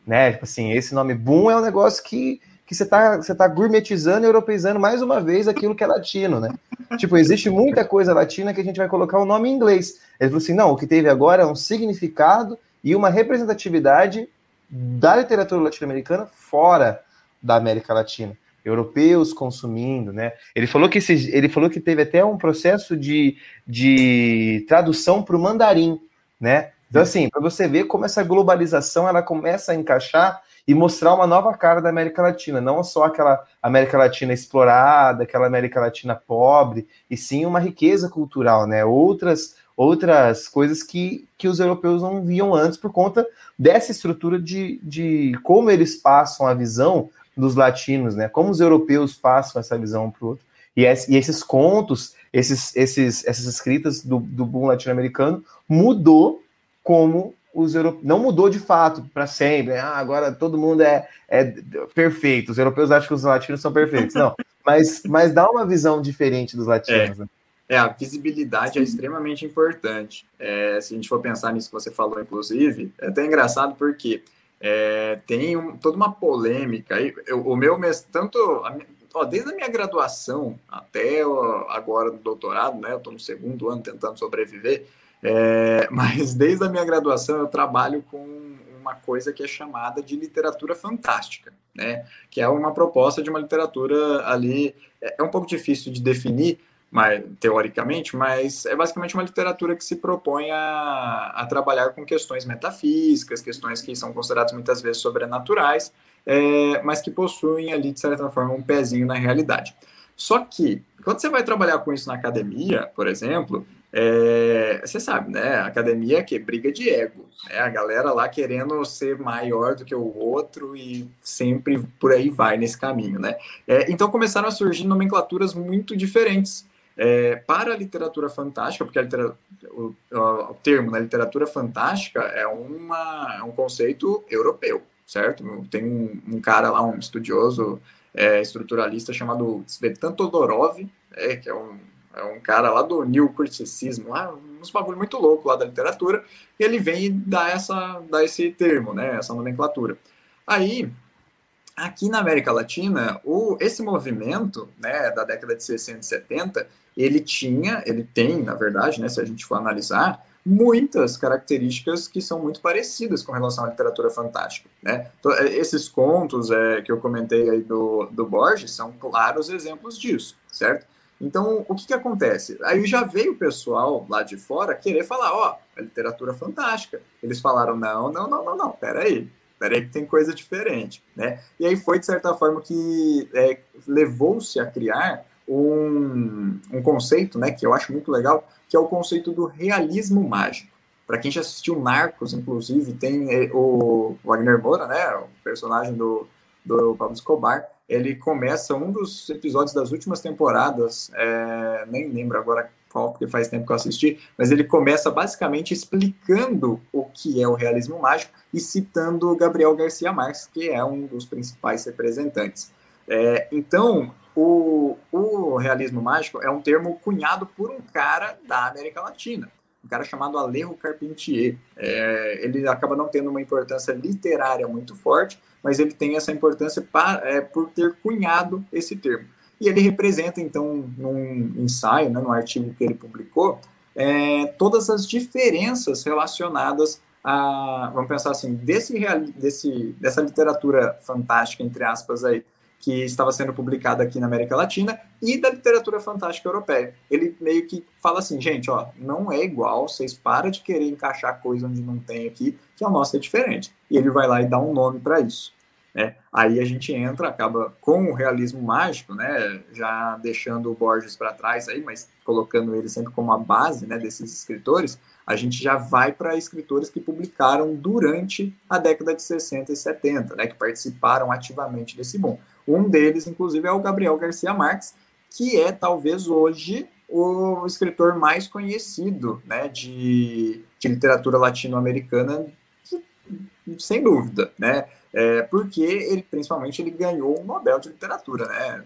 S1: né, tipo assim, esse nome boom é um negócio que que você está você tá gourmetizando e europeizando mais uma vez aquilo que é latino, né? Tipo, existe muita coisa latina que a gente vai colocar o nome em inglês. Ele falou assim: não, o que teve agora é um significado e uma representatividade da literatura latino-americana fora da América Latina, europeus consumindo, né? Ele falou que ele falou que teve até um processo de, de tradução para o mandarim, né? Então assim, para você ver como essa globalização ela começa a encaixar e mostrar uma nova cara da América Latina, não só aquela América Latina explorada, aquela América Latina pobre, e sim uma riqueza cultural, né? Outras outras coisas que, que os europeus não viam antes por conta dessa estrutura de, de como eles passam a visão dos latinos, né? Como os europeus passam essa visão para o outro. E, e, esses contos, esses, esses, essas escritas do, do boom latino-americano mudou como os europeus. Não mudou de fato para sempre. Né? Ah, agora todo mundo é, é perfeito. Os europeus acham que os latinos são perfeitos. Não. Mas, mas dá uma visão diferente dos latinos. É. Né?
S3: É, a visibilidade é extremamente importante. É, se a gente for pensar nisso que você falou, inclusive, é até engraçado porque é, tem um, toda uma polêmica. Eu, o meu, tanto a, ó, desde a minha graduação até agora no doutorado, né? Eu estou no segundo ano tentando sobreviver, é, mas desde a minha graduação eu trabalho com uma coisa que é chamada de literatura fantástica, né? Que é uma proposta de uma literatura ali é, é um pouco difícil de definir, mas, teoricamente, mas é basicamente uma literatura que se propõe a, a trabalhar com questões metafísicas, questões que são consideradas muitas vezes sobrenaturais, é, mas que possuem ali, de certa forma, um pezinho na realidade. Só que, quando você vai trabalhar com isso na academia, por exemplo, é, você sabe, né? Academia é que briga de ego, né? A galera lá querendo ser maior do que o outro e sempre por aí vai nesse caminho, né? É, então começaram a surgir nomenclaturas muito diferentes é, para a literatura fantástica, porque literatura, o, o, termo na literatura fantástica é, uma, é um conceito europeu, certo? Tem um, um cara lá, um estudioso é, estruturalista chamado Svetan Todorov, é, que é um, é um cara lá do New lá, uns bagulho muito louco lá da literatura, e ele vem e dá, essa, dá esse termo, né, essa nomenclatura. Aí, aqui na América Latina, o, esse movimento né, da década de 60 e 70, ele tinha, ele tem, na verdade, né, se a gente for analisar, muitas características que são muito parecidas com relação à literatura fantástica. Né? Então, é, esses contos é, que eu comentei aí do, do Borges são claros exemplos disso, certo? Então, o que, que acontece? Aí já veio o pessoal lá de fora querer falar, ó, oh, a literatura fantástica. Eles falaram, não, não, não, não, não, peraí, peraí que tem coisa diferente, né? E aí foi, de certa forma, que é, levou-se a criar um, um conceito, né, que eu acho muito legal, que é o conceito do realismo mágico. Para quem já assistiu Narcos, inclusive, tem é, o Wagner Moura, né, o personagem do, do Pablo Escobar, ele começa um dos episódios das últimas temporadas, é, nem lembro agora qual, porque faz tempo que eu assisti, mas ele começa basicamente explicando o que é o realismo mágico e citando Gabriel Garcia Marques, que é um dos principais representantes. É, então, o, o realismo mágico é um termo cunhado por um cara da América Latina, um cara chamado Alejo Carpentier. É, ele acaba não tendo uma importância literária muito forte, mas ele tem essa importância pra, é, por ter cunhado esse termo. E ele representa, então, num ensaio, né, num artigo que ele publicou, é, todas as diferenças relacionadas a, vamos pensar assim, desse, desse, dessa literatura fantástica, entre aspas, aí, que estava sendo publicada aqui na América Latina, e da literatura fantástica europeia. Ele meio que fala assim, gente, ó, não é igual, vocês param de querer encaixar coisa onde não tem aqui, que a nossa é diferente. E ele vai lá e dá um nome para isso. Né? Aí a gente entra, acaba com o realismo mágico, né? já deixando o Borges para trás aí, mas colocando ele sempre como a base né, desses escritores, a gente já vai para escritores que publicaram durante a década de 60 e 70, né, que participaram ativamente desse boom. Um deles, inclusive, é o Gabriel Garcia Marques, que é talvez hoje o escritor mais conhecido né, de, de literatura latino-americana, sem dúvida, né? É, porque ele, principalmente, ele ganhou um Nobel de Literatura, né?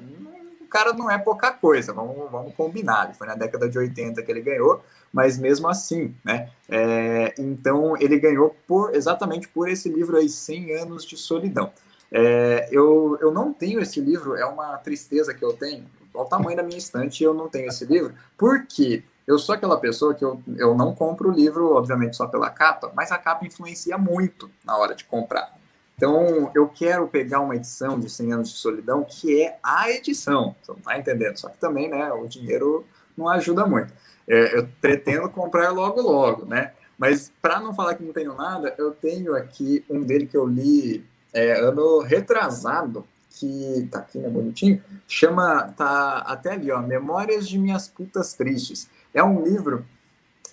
S3: O cara não é pouca coisa, vamos, vamos combinar. Foi na década de 80 que ele ganhou, mas mesmo assim, né? É, então, ele ganhou por exatamente por esse livro aí, 100 Anos de Solidão. É, eu, eu não tenho esse livro, é uma tristeza que eu tenho. Ao tamanho da minha estante, eu não tenho esse livro, porque eu sou aquela pessoa que eu, eu não compro o livro, obviamente, só pela capa, mas a capa influencia muito na hora de comprar. Então, eu quero pegar uma edição de 100 anos de solidão, que é a edição, você não está entendendo? Só que também, né, o dinheiro não ajuda muito. É, eu pretendo comprar logo, logo, né? Mas, para não falar que não tenho nada, eu tenho aqui um dele que eu li é, ano retrasado, que tá aqui, né, bonitinho, chama, tá até ali, ó, Memórias de Minhas Putas Tristes. É um livro,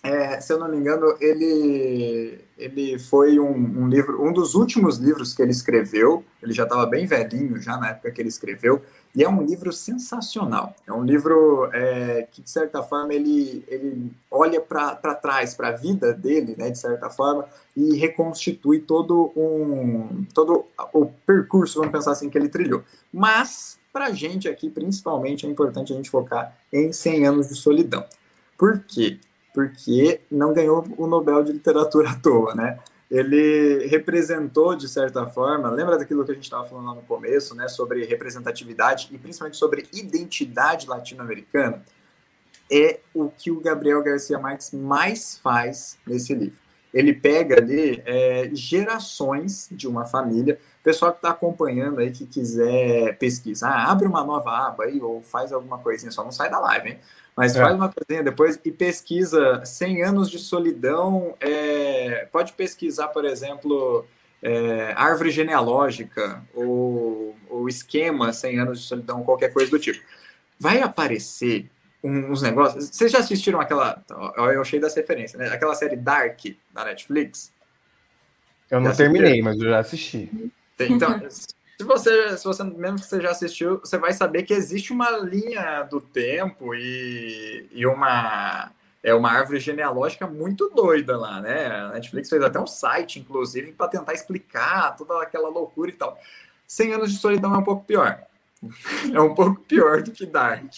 S3: é, se eu não me engano, ele, ele foi um, um, livro, um dos últimos livros que ele escreveu, ele já estava bem velhinho já na época que ele escreveu, e é um livro sensacional. É um livro é, que, de certa forma, ele, ele olha para trás, para a vida dele, né, de certa forma, e reconstitui todo, um, todo o percurso, vamos pensar assim, que ele trilhou. Mas, para a gente aqui, principalmente, é importante a gente focar em 100 anos de solidão. Por quê? Porque não ganhou o Nobel de Literatura à toa, né? Ele representou, de certa forma, lembra daquilo que a gente estava falando lá no começo, né, sobre representatividade e principalmente sobre identidade latino-americana? É o que o Gabriel Garcia Marques mais faz nesse livro ele pega ali é, gerações de uma família. Pessoal que está acompanhando aí, que quiser pesquisar, abre uma nova aba aí ou faz alguma coisinha, só não sai da live, hein? Mas é. faz uma coisinha depois e pesquisa 100 anos de solidão. É, pode pesquisar, por exemplo, é, árvore genealógica ou, ou esquema 100 anos de solidão, qualquer coisa do tipo. Vai aparecer uns negócios. Vocês já assistiram aquela. Eu achei das referências, né? Aquela série Dark da Netflix?
S1: Eu não terminei, mas eu já assisti.
S3: Então, se você, se você, mesmo que você já assistiu, você vai saber que existe uma linha do tempo e, e uma. É uma árvore genealógica muito doida lá, né? A Netflix fez até um site, inclusive, para tentar explicar toda aquela loucura e tal. 100 anos de solidão é um pouco pior é um pouco pior do que Dark.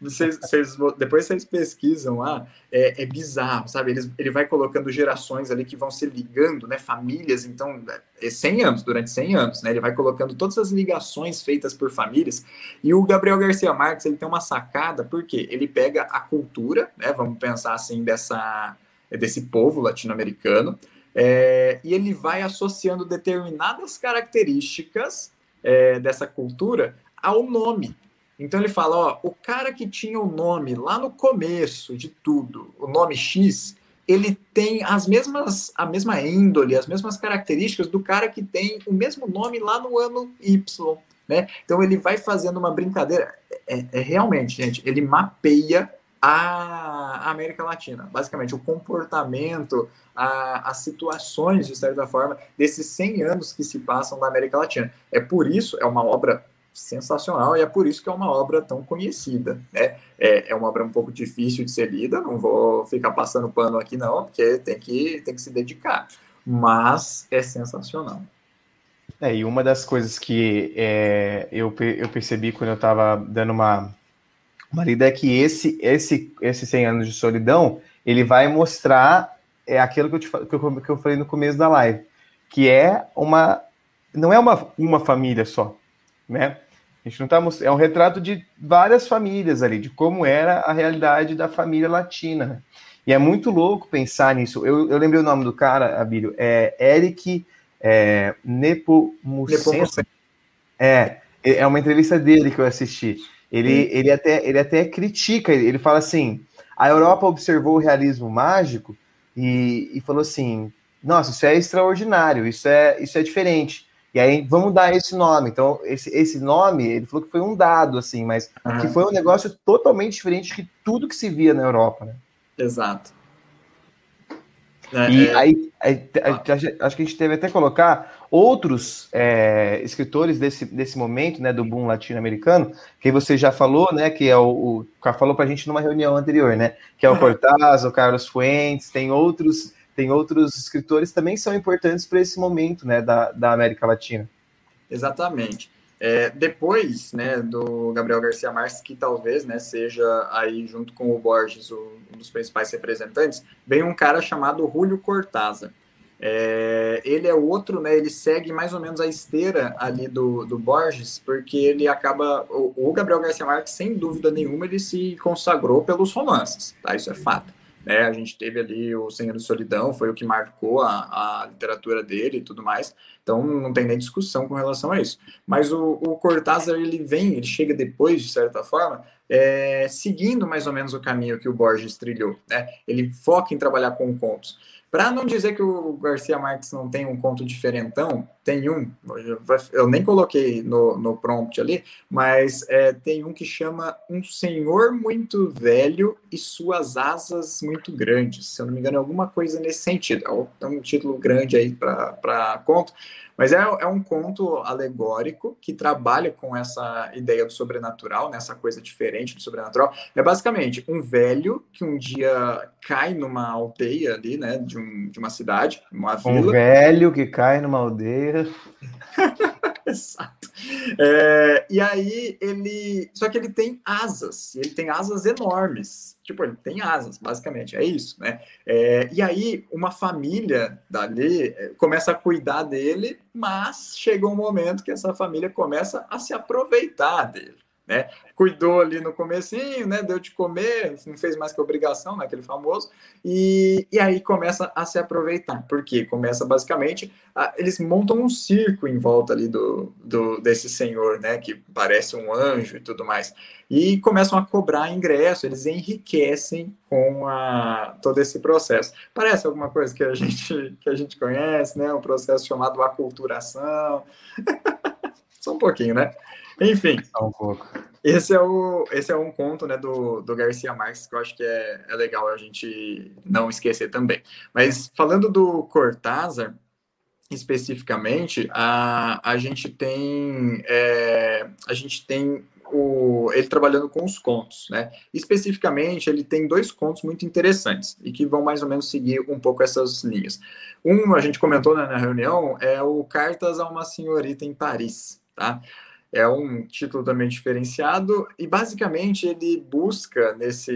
S3: Vocês, vocês, depois vocês pesquisam lá, é, é bizarro, sabe? Ele, ele vai colocando gerações ali que vão se ligando, né? Famílias, então, é 100 anos, durante 100 anos, né? Ele vai colocando todas as ligações feitas por famílias. E o Gabriel Garcia Marques, ele tem uma sacada, porque ele pega a cultura, né? Vamos pensar assim, dessa, desse povo latino-americano, é, e ele vai associando determinadas características é, dessa cultura ao nome. Então ele fala, ó, o cara que tinha o nome lá no começo de tudo, o nome X, ele tem as mesmas a mesma índole, as mesmas características do cara que tem o mesmo nome lá no ano Y, né? Então ele vai fazendo uma brincadeira, é, é realmente, gente, ele mapeia a América Latina, basicamente o comportamento, a, as situações de certa forma desses 100 anos que se passam na América Latina. É por isso, é uma obra sensacional e é por isso que é uma obra tão conhecida. Né? É, é uma obra um pouco difícil de ser lida, não vou ficar passando pano aqui não, porque tem que, tem que se dedicar, mas é sensacional.
S1: É, e uma das coisas que é, eu, eu percebi quando eu estava dando uma, uma lida é que esse, esse, esse 100 anos de solidão, ele vai mostrar é aquilo que eu, te, que eu, que eu falei no começo da live, que é uma não é uma, uma família só, né? A gente não tá é um retrato de várias famílias ali, de como era a realidade da família latina. Né? E é muito louco pensar nisso. Eu, eu lembrei o nome do cara, Abílio, é Eric é, Nepomuceno. É, é uma entrevista dele que eu assisti. Ele, ele, até, ele até critica, ele fala assim: a Europa observou o realismo mágico e, e falou assim: nossa, isso é extraordinário, isso é, isso é diferente. E aí vamos dar esse nome. Então, esse, esse nome, ele falou que foi um dado, assim, mas uhum. que foi um negócio totalmente diferente de tudo que se via na Europa, né?
S3: Exato.
S1: É, e é... aí, aí acho que a gente deve até colocar outros é, escritores desse, desse momento, né, do boom latino-americano, que você já falou, né, que é o, o falou para a gente numa reunião anterior, né, que é o Cortázar, o Carlos Fuentes, tem outros tem outros escritores também são importantes para esse momento né, da, da América Latina.
S3: Exatamente. É, depois né, do Gabriel Garcia Marques, que talvez né, seja aí, junto com o Borges, o, um dos principais representantes, vem um cara chamado Julio Cortázar. É, ele é outro, né? Ele segue mais ou menos a esteira ali do, do Borges, porque ele acaba. O, o Gabriel Garcia Marques, sem dúvida nenhuma, ele se consagrou pelos romances, tá? Isso é fato. Né? A gente teve ali o Senhor de Solidão, foi o que marcou a, a literatura dele e tudo mais. Então não tem nem discussão com relação a isso. Mas o, o Cortázar ele vem, ele chega depois, de certa forma, é, seguindo mais ou menos o caminho que o Borges trilhou. Né? Ele foca em trabalhar com contos. Para não dizer que o Garcia Marques não tem um conto diferentão, tem um, eu nem coloquei no, no prompt ali, mas é, tem um que chama Um Senhor Muito Velho e Suas Asas Muito Grandes. Se eu não me engano, é alguma coisa nesse sentido. É um título grande aí para conto, mas é, é um conto alegórico que trabalha com essa ideia do sobrenatural, nessa né, coisa diferente do sobrenatural. É basicamente um velho que um dia cai numa aldeia ali, né, de, um, de uma cidade, uma vila.
S1: Um velho que cai numa aldeia.
S3: Exato. É, e aí ele. Só que ele tem asas, ele tem asas enormes. Tipo, ele tem asas, basicamente, é isso, né? É, e aí uma família dali é, começa a cuidar dele, mas chega um momento que essa família começa a se aproveitar dele né? Cuidou ali no comecinho, né? Deu de comer, não fez mais que obrigação, né? Aquele famoso, e, e aí começa a se aproveitar, porque começa basicamente, a, eles montam um circo em volta ali do, do desse senhor, né? Que parece um anjo e tudo mais, e começam a cobrar ingresso, eles enriquecem com a, todo esse processo. Parece alguma coisa que a gente que a gente conhece, né? Um processo chamado aculturação. Só um pouquinho, né? Enfim. Um pouco. Esse é, o, esse é um conto né, do, do Garcia Marques que eu acho que é, é legal a gente não esquecer também. Mas falando do Cortázar, especificamente, a, a gente tem é, a gente tem o, ele trabalhando com os contos, né? Especificamente, ele tem dois contos muito interessantes e que vão mais ou menos seguir um pouco essas linhas. Um, a gente comentou né, na reunião, é o Cartas a uma Senhorita em Paris, tá? É um título também diferenciado e basicamente ele busca nesse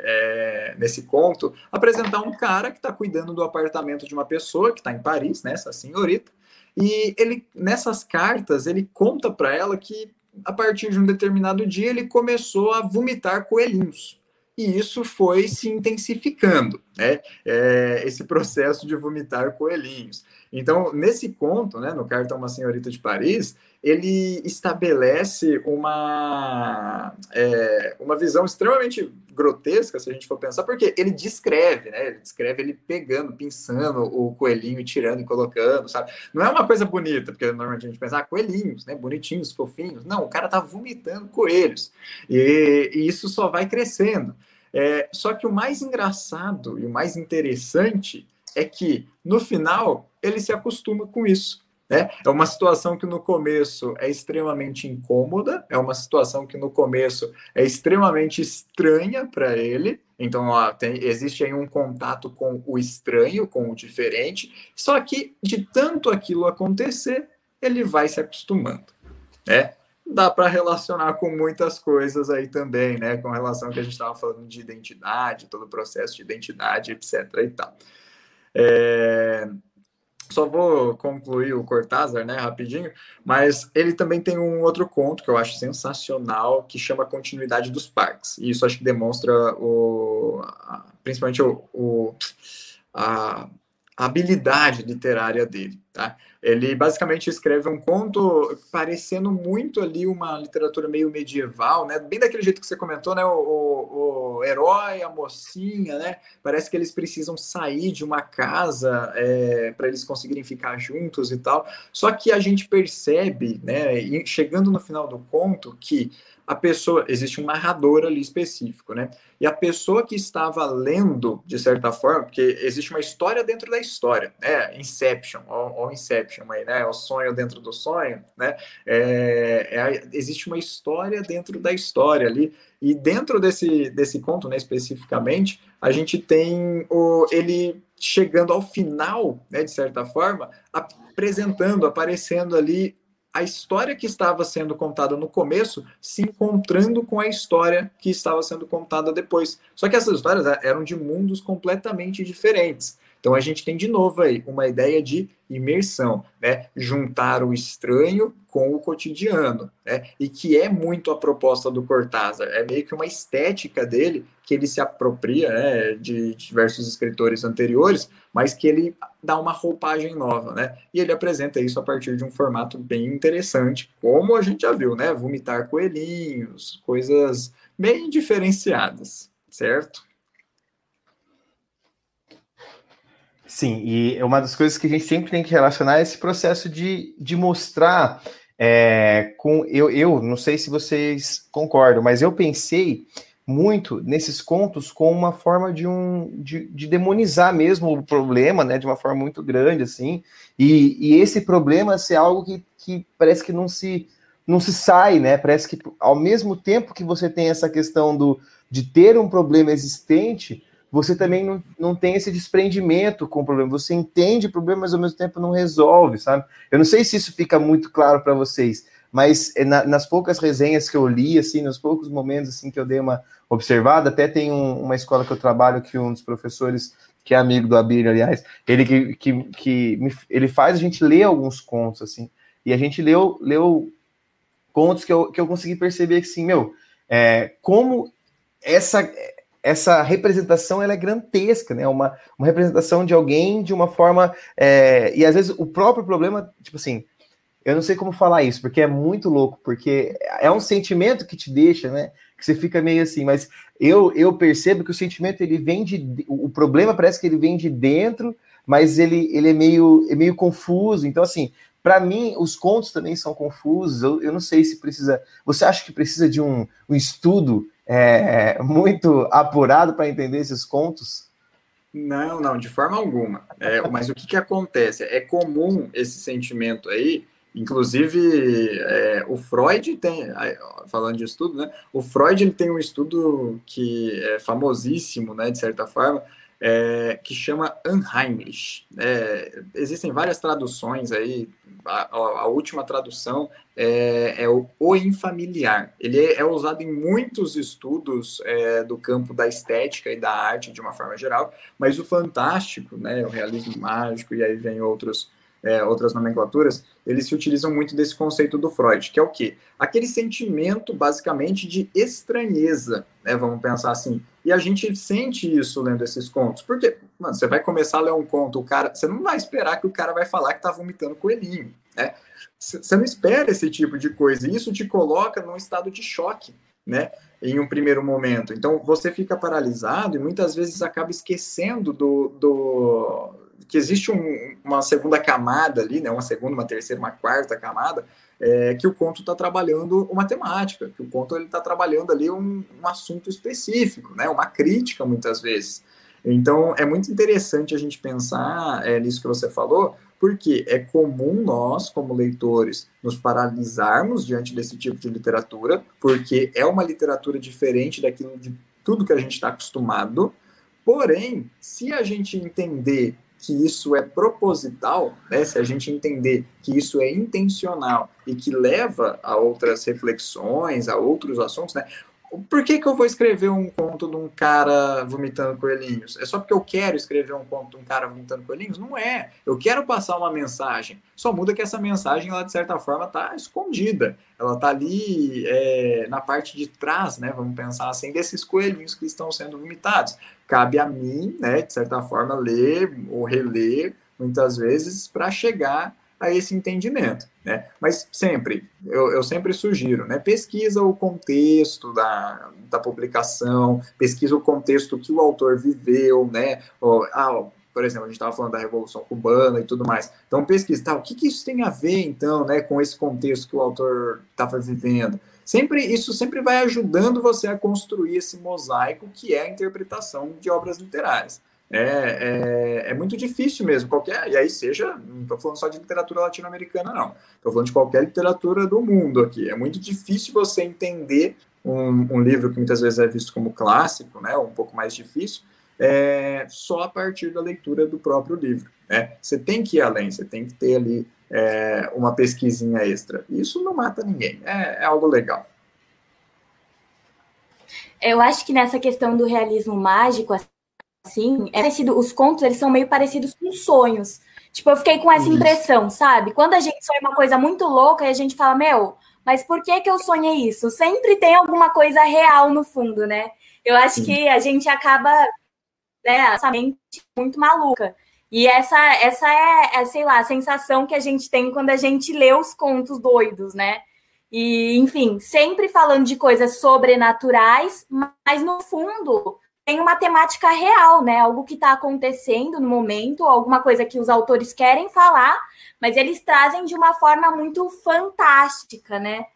S3: é, nesse conto apresentar um cara que está cuidando do apartamento de uma pessoa que está em Paris, né, essa senhorita, e ele nessas cartas ele conta para ela que a partir de um determinado dia ele começou a vomitar coelhinhos e isso foi se intensificando, né? É, esse processo de vomitar coelhinhos. Então, nesse conto, né, no Cartão Uma Senhorita de Paris, ele estabelece uma, é, uma visão extremamente grotesca, se a gente for pensar, porque ele descreve, né? Ele descreve ele pegando, pinçando o coelhinho e tirando e colocando, sabe? Não é uma coisa bonita, porque normalmente a gente pensa, ah, coelhinhos, né? Bonitinhos, fofinhos. Não, o cara tá vomitando coelhos. E, e isso só vai crescendo. É, só que o mais engraçado e o mais interessante é que, no final, ele se acostuma com isso. Né? É uma situação que no começo é extremamente incômoda, é uma situação que no começo é extremamente estranha para ele. Então, ó, tem, existe aí um contato com o estranho, com o diferente. Só que de tanto aquilo acontecer, ele vai se acostumando, né? Dá para relacionar com muitas coisas aí também, né? Com relação que a gente estava falando de identidade, todo o processo de identidade, etc. e tal. É... Só vou concluir o Cortázar, né, rapidinho, mas ele também tem um outro conto que eu acho sensacional, que chama Continuidade dos Parques. E isso acho que demonstra o, principalmente o, o a, habilidade literária dele, tá? Ele basicamente escreve um conto parecendo muito ali uma literatura meio medieval, né? Bem daquele jeito que você comentou, né? O, o, o herói, a mocinha, né? Parece que eles precisam sair de uma casa é, para eles conseguirem ficar juntos e tal. Só que a gente percebe, né? Chegando no final do conto, que a pessoa, existe um narrador ali específico, né? E a pessoa que estava lendo, de certa forma, porque existe uma história dentro da história, né? Inception, ou, Inception aí, né? O sonho dentro do sonho, né? É, é, existe uma história dentro da história ali. E dentro desse, desse conto, né, especificamente, a gente tem o, ele chegando ao final, né, de certa forma, apresentando, aparecendo ali a história que estava sendo contada no começo se encontrando com a história que estava sendo contada depois. Só que essas histórias é, eram de mundos completamente diferentes. Então a gente tem de novo aí uma ideia de imersão, né? Juntar o estranho com o cotidiano, né? E que é muito a proposta do Cortázar, é meio que uma estética dele que ele se apropria, né, de diversos escritores anteriores, mas que ele dá uma roupagem nova, né? E ele apresenta isso a partir de um formato bem interessante, como a gente já viu, né? Vomitar coelhinhos, coisas bem diferenciadas, certo?
S1: Sim, e uma das coisas que a gente sempre tem que relacionar é esse processo de, de mostrar é, com eu, eu não sei se vocês concordam, mas eu pensei muito nesses contos com uma forma de um de, de, demonizar mesmo o problema, né, de uma forma muito grande assim, e, e esse problema ser algo que, que parece que não se não se sai, né? Parece que ao mesmo tempo que você tem essa questão do de ter um problema existente, você também não, não tem esse desprendimento com o problema. Você entende o problema, mas ao mesmo tempo não resolve, sabe? Eu não sei se isso fica muito claro para vocês, mas eh, na, nas poucas resenhas que eu li, assim, nos poucos momentos assim que eu dei uma observada, até tem um, uma escola que eu trabalho que um dos professores que é amigo do Abílio, aliás, ele que, que, que me, ele faz a gente ler alguns contos, assim, e a gente leu, leu contos que eu, que eu consegui perceber que, assim, meu, é, como essa essa representação ela é grotesca, né? Uma, uma representação de alguém de uma forma. É, e às vezes o próprio problema, tipo assim, eu não sei como falar isso, porque é muito louco, porque é um sentimento que te deixa, né? Que você fica meio assim, mas eu, eu percebo que o sentimento ele vem de. O problema parece que ele vem de dentro, mas ele, ele é, meio, é meio confuso. Então, assim, para mim, os contos também são confusos. Eu, eu não sei se precisa. Você acha que precisa de um, um estudo é, muito apurado para entender esses contos?
S3: Não, não, de forma alguma. É, mas o que, que acontece? É comum esse sentimento aí, inclusive é, o Freud tem, falando de estudo, né? O Freud ele tem um estudo que é famosíssimo, né, de certa forma, é, que chama Unheimlich. É, existem várias traduções aí, a, a última tradução é, é, o, o infamiliar. Ele é, é, usado em muitos estudos é, do campo da estética e da arte de uma forma geral, mas o fantástico, né, o realismo mágico, e aí vem outros é, outras nomenclaturas, eles se utilizam muito desse conceito do Freud, que é o quê? Aquele sentimento, basicamente, de estranheza, né? Vamos pensar assim. E a gente sente isso lendo esses contos. Porque, mano, você vai começar a ler um conto, o cara, você não vai esperar que o cara vai falar que tá vomitando coelhinho, né? Você não espera esse tipo de coisa. E isso te coloca num estado de choque, né? Em um primeiro momento. Então, você fica paralisado e muitas vezes acaba esquecendo do, do que existe um, uma segunda camada ali, né, uma segunda, uma terceira, uma quarta camada, é, que o conto está trabalhando uma temática, que o conto está trabalhando ali um, um, assunto específico, né, uma crítica muitas vezes. Então é muito interessante a gente pensar é, nisso que você falou, porque é comum nós, como leitores, nos paralisarmos diante desse tipo de literatura, porque é uma literatura diferente daquilo de tudo que a gente está acostumado. Porém, se a gente entender que isso é proposital, né, se a gente entender que isso é intencional e que leva a outras reflexões, a outros assuntos, né, por que, que eu vou escrever um conto de um cara vomitando coelhinhos? É só porque eu quero escrever um conto de um cara vomitando coelhinhos? Não é. Eu quero passar uma mensagem. Só muda que essa mensagem, ela, de certa forma, está escondida. Ela está ali é, na parte de trás, né? Vamos pensar assim, desses coelhinhos que estão sendo vomitados. Cabe a mim, né, de certa forma, ler ou reler muitas vezes para chegar a esse entendimento. Né? Mas sempre, eu, eu, sempre sugiro, né? pesquisa o contexto da, da publicação, pesquisa o contexto que o autor viveu, né? Ou, ah, por exemplo, a gente estava falando da Revolução Cubana e tudo mais. Então, pesquisa, tá, o que, que isso tem a ver, então, né, com esse contexto que o autor estava vivendo? Sempre, isso sempre vai ajudando você a construir esse mosaico que é a interpretação de obras literárias é, é, é, muito difícil mesmo, qualquer, e aí seja, não estou falando só de literatura latino-americana, não, estou falando de qualquer literatura do mundo aqui, é muito difícil você entender um, um, livro que muitas vezes é visto como clássico, né, um pouco mais difícil, é, só a partir da leitura do próprio livro, né, você tem que ir além, você tem que ter ali é, uma pesquisinha extra, isso não mata ninguém, é, é algo legal.
S2: Eu acho que nessa questão do realismo mágico, assim, é parecido, os contos eles são meio parecidos com sonhos. Tipo, eu fiquei com essa Isso. impressão, sabe? Quando a gente sonha uma coisa muito louca e a gente fala, meu, mas por que que eu sonhei isso? Sempre tem alguma coisa real no fundo, né? Eu acho Sim. que a gente acaba, né, essa mente muito maluca. E essa, essa é, é, sei lá, a sensação que a gente tem quando a gente lê os contos doidos, né? E, enfim, sempre falando de coisas sobrenaturais, mas no fundo tem uma temática real, né? Algo que está acontecendo no momento, alguma coisa que os autores querem falar, mas eles trazem de uma forma muito fantástica, né?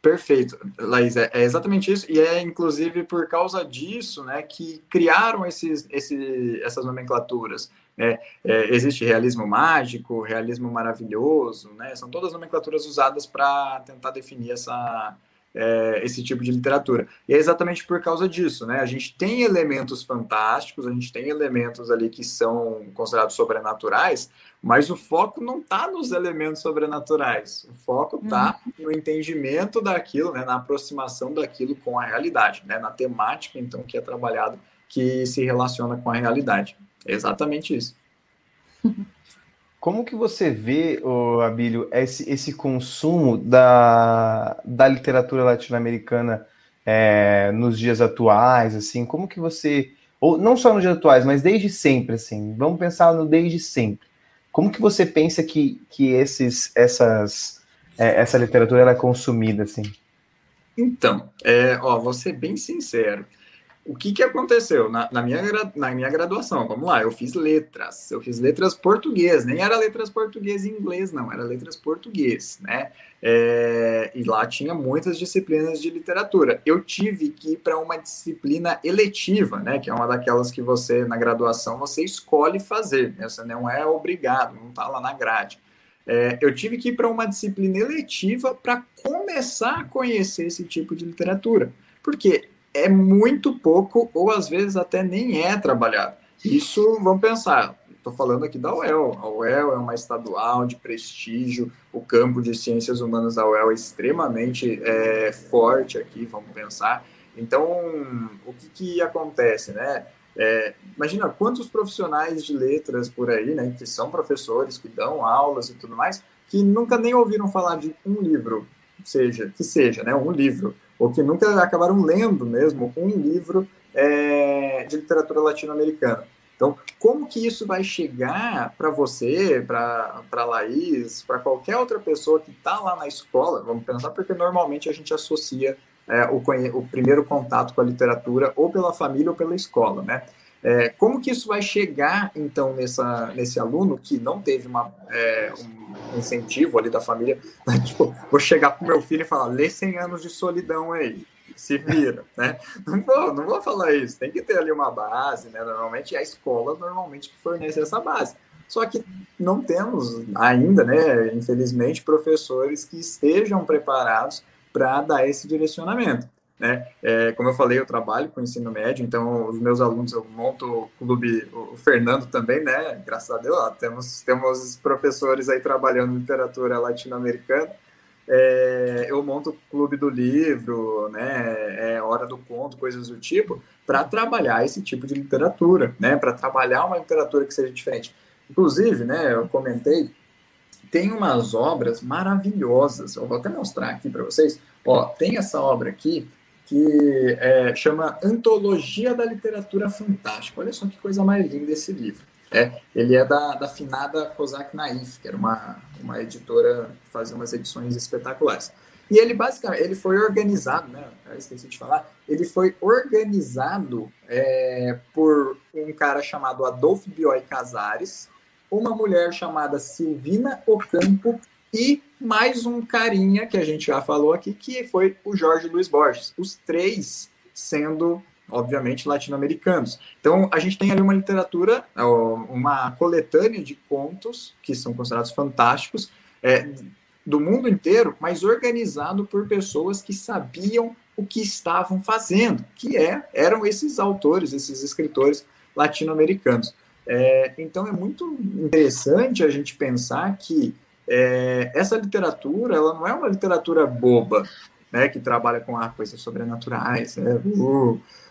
S3: Perfeito, Laís, é, é exatamente isso, e é inclusive por causa disso né, que criaram esses, esse, essas nomenclaturas. Né? É, existe realismo mágico, realismo maravilhoso, né? são todas nomenclaturas usadas para tentar definir essa, é, esse tipo de literatura. E é exatamente por causa disso, né? A gente tem elementos fantásticos, a gente tem elementos ali que são considerados sobrenaturais, mas o foco não está nos elementos sobrenaturais. O foco está uhum. no entendimento daquilo, né? na aproximação daquilo com a realidade, né? na temática, então, que é trabalhado, que se relaciona com a realidade. É exatamente isso.
S1: Como que você vê, oh, Abílio, esse, esse consumo da, da literatura latino-americana é, nos dias atuais, assim, como que você, ou não só nos dias atuais, mas desde sempre, assim, vamos pensar no desde sempre. Como que você pensa que, que esses, essas, é, essa literatura é consumida, assim?
S3: Então, é, ó, vou ser bem sincero o que, que aconteceu na, na, minha, na minha graduação? Vamos lá, eu fiz letras, eu fiz letras português, nem era letras português e inglês, não, era letras português, né? É, e lá tinha muitas disciplinas de literatura. Eu tive que ir para uma disciplina eletiva, né? Que é uma daquelas que você, na graduação, você escolhe fazer, né? você não é obrigado, não está lá na grade. É, eu tive que ir para uma disciplina eletiva para começar a conhecer esse tipo de literatura. Porque é muito pouco, ou às vezes até nem é trabalhado. Isso, vamos pensar, estou falando aqui da UEL. A UEL é uma estadual de prestígio, o campo de ciências humanas da UEL é extremamente é, forte aqui, vamos pensar. Então, o que, que acontece, né? É, imagina quantos profissionais de letras por aí, né, que são professores, que dão aulas e tudo mais, que nunca nem ouviram falar de um livro, seja, que seja, né, um livro ou que nunca acabaram lendo mesmo um livro é, de literatura latino-americana. Então, como que isso vai chegar para você, para a Laís, para qualquer outra pessoa que está lá na escola? Vamos pensar, porque normalmente a gente associa é, o, o, primeiro contato com a literatura ou pela família ou pela escola, né? É, como que isso vai chegar, então, nessa, nesse aluno que não teve uma, é, um incentivo ali da família? Tipo, vou chegar pro meu filho e falar, lê 100 anos de solidão aí, se vira, né? Não vou, não vou falar isso, tem que ter ali uma base, né? Normalmente é a escola normalmente que fornece essa base. Só que não temos ainda, né, infelizmente, professores que estejam preparados para dar esse direcionamento. Né? É, como eu falei, eu trabalho com ensino médio, então os meus alunos, eu monto o clube, o Fernando também, né? Graças a Deus, ó, temos, temos professores aí trabalhando literatura latino-americana. É, eu monto o clube do livro, né? É, hora do conto, coisas do tipo, para trabalhar esse tipo de literatura, né? Para trabalhar uma literatura que seja diferente. Inclusive, né? Eu comentei, tem umas obras maravilhosas. Eu vou até mostrar aqui para vocês. Ó, tem essa obra aqui que é, chama Antologia da Literatura Fantástica. Olha só que coisa mais linda esse livro. É, ele é da, da finada Kozak Naif, que era uma, uma editora que fazia umas edições espetaculares. E ele basicamente ele foi organizado, né? Eu esqueci de falar. Ele foi organizado é, por um cara chamado Adolfo Bioy Casares, uma mulher chamada Silvina Ocampo e mais um carinha que a gente já falou aqui, que foi o Jorge Luiz Borges. Os três sendo, obviamente, latino-americanos. Então, a gente tem ali uma literatura, uma coletânea de contos que são considerados fantásticos, é, do mundo inteiro, mas organizado por pessoas que sabiam o que estavam fazendo, que é, eram esses autores, esses escritores latino-americanos. É, então é muito interessante a gente pensar que é, essa literatura, ela não é uma literatura boba, né, que trabalha com ah, coisas sobrenaturais, né,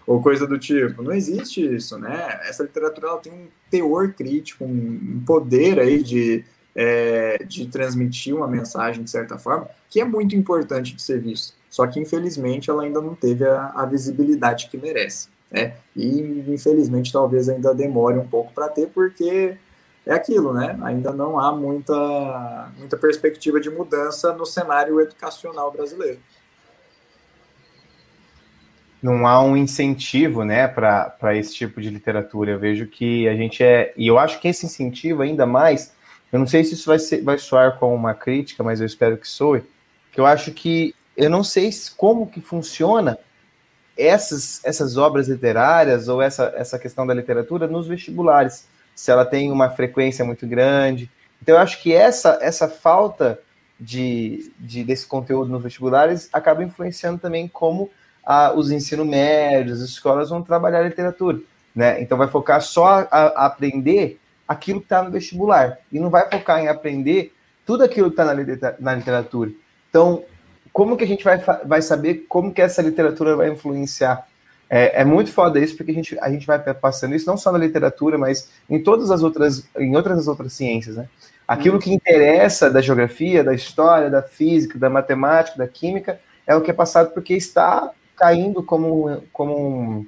S3: ou coisa do tipo. Não existe isso, né? Essa literatura ela tem um teor crítico, um poder aí de, é, de transmitir uma mensagem de certa forma, que é muito importante de ser visto. Só que, infelizmente, ela ainda não teve a, a visibilidade que merece. Né? E, infelizmente, talvez ainda demore um pouco para ter, porque é aquilo, né? Ainda não há muita, muita perspectiva de mudança no cenário educacional brasileiro.
S1: Não há um incentivo, né, para esse tipo de literatura. Eu vejo que a gente é. E eu acho que esse incentivo, ainda mais, eu não sei se isso vai, ser, vai soar como uma crítica, mas eu espero que soe, que eu acho que eu não sei como que funciona essas, essas obras literárias ou essa, essa questão da literatura nos vestibulares se ela tem uma frequência muito grande. Então, eu acho que essa, essa falta de, de, desse conteúdo nos vestibulares acaba influenciando também como a, os ensino médios, as escolas vão trabalhar literatura. Né? Então vai focar só a, a aprender aquilo que está no vestibular e não vai focar em aprender tudo aquilo que está na, na literatura. Então, como que a gente vai, vai saber como que essa literatura vai influenciar? É, é, muito foda isso, porque a gente, a gente vai passando isso não só na literatura, mas em todas as outras, em outras outras ciências, né? Aquilo que interessa da geografia, da história, da física, da matemática, da química, é o que é passado porque está caindo como, como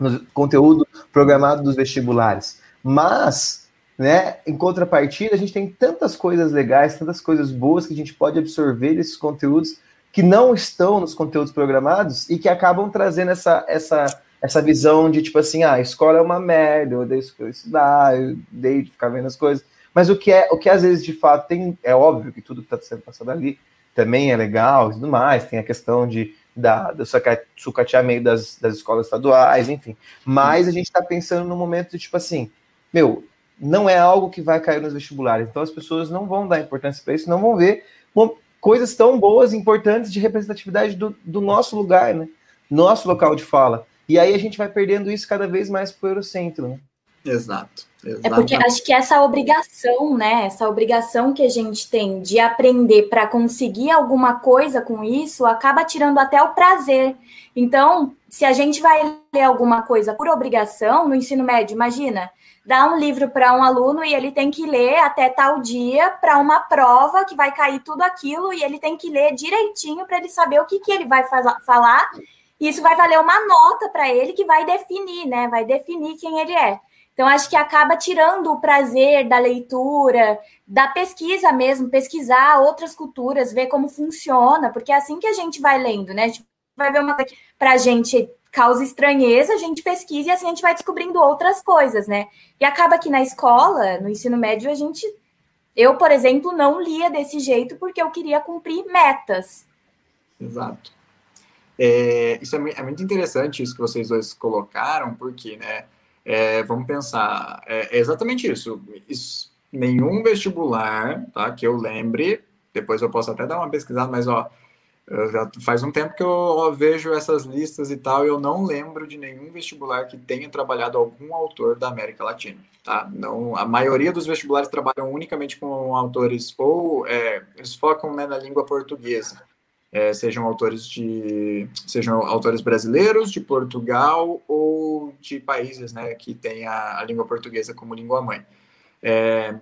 S1: um conteúdo programado dos vestibulares. Mas, né, em contrapartida, a gente tem tantas coisas legais, tantas coisas boas que a gente pode absorver desses conteúdos que não estão nos conteúdos programados e que acabam trazendo essa, essa, essa visão de tipo assim, ah, a escola é uma merda, eu odeio estudar, eu odeio ficar vendo as coisas. Mas o que é, o que às vezes de fato tem, é óbvio que tudo que está sendo passado ali também é legal e tudo mais, tem a questão de da, do sucateamento das, das escolas estaduais, enfim. Mas a gente está pensando no momento de tipo assim, meu, não é algo que vai cair nos vestibulares. Então as pessoas não vão dar importância para isso, não vão ver coisas tão boas, importantes de representatividade do, do nosso lugar, né? Nosso local de fala. E aí a gente vai perdendo isso cada vez mais para o Eurocentro, né?
S3: Exato.
S2: É porque acho que essa obrigação, né? Essa obrigação que a gente tem de aprender para conseguir alguma coisa com isso acaba tirando até o prazer. Então, se a gente vai ler alguma coisa por obrigação no ensino médio, imagina, dá um livro para um aluno e ele tem que ler até tal dia para uma prova que vai cair tudo aquilo e ele tem que ler direitinho para ele saber o que, que ele vai falar. E isso vai valer uma nota para ele que vai definir, né? Vai definir quem ele é. Então, acho que acaba tirando o prazer da leitura, da pesquisa mesmo, pesquisar outras culturas, ver como funciona, porque é assim que a gente vai lendo, né? A gente vai ver uma coisa que para a gente causa estranheza, a gente pesquisa e assim a gente vai descobrindo outras coisas, né? E acaba que na escola, no ensino médio, a gente. Eu, por exemplo, não lia desse jeito porque eu queria cumprir metas.
S3: Exato. É, isso é, é muito interessante, isso que vocês dois colocaram, porque, né? É, vamos pensar, é, é exatamente isso. isso. Nenhum vestibular, tá, que eu lembre, depois eu posso até dar uma pesquisada, mas ó, já faz um tempo que eu vejo essas listas e tal, e eu não lembro de nenhum vestibular que tenha trabalhado algum autor da América Latina, tá? Não, a maioria dos vestibulares trabalham unicamente com autores ou é, eles focam né, na língua portuguesa é, sejam autores de sejam autores brasileiros de Portugal ou de países né, que têm a, a língua portuguesa como língua mãe. É,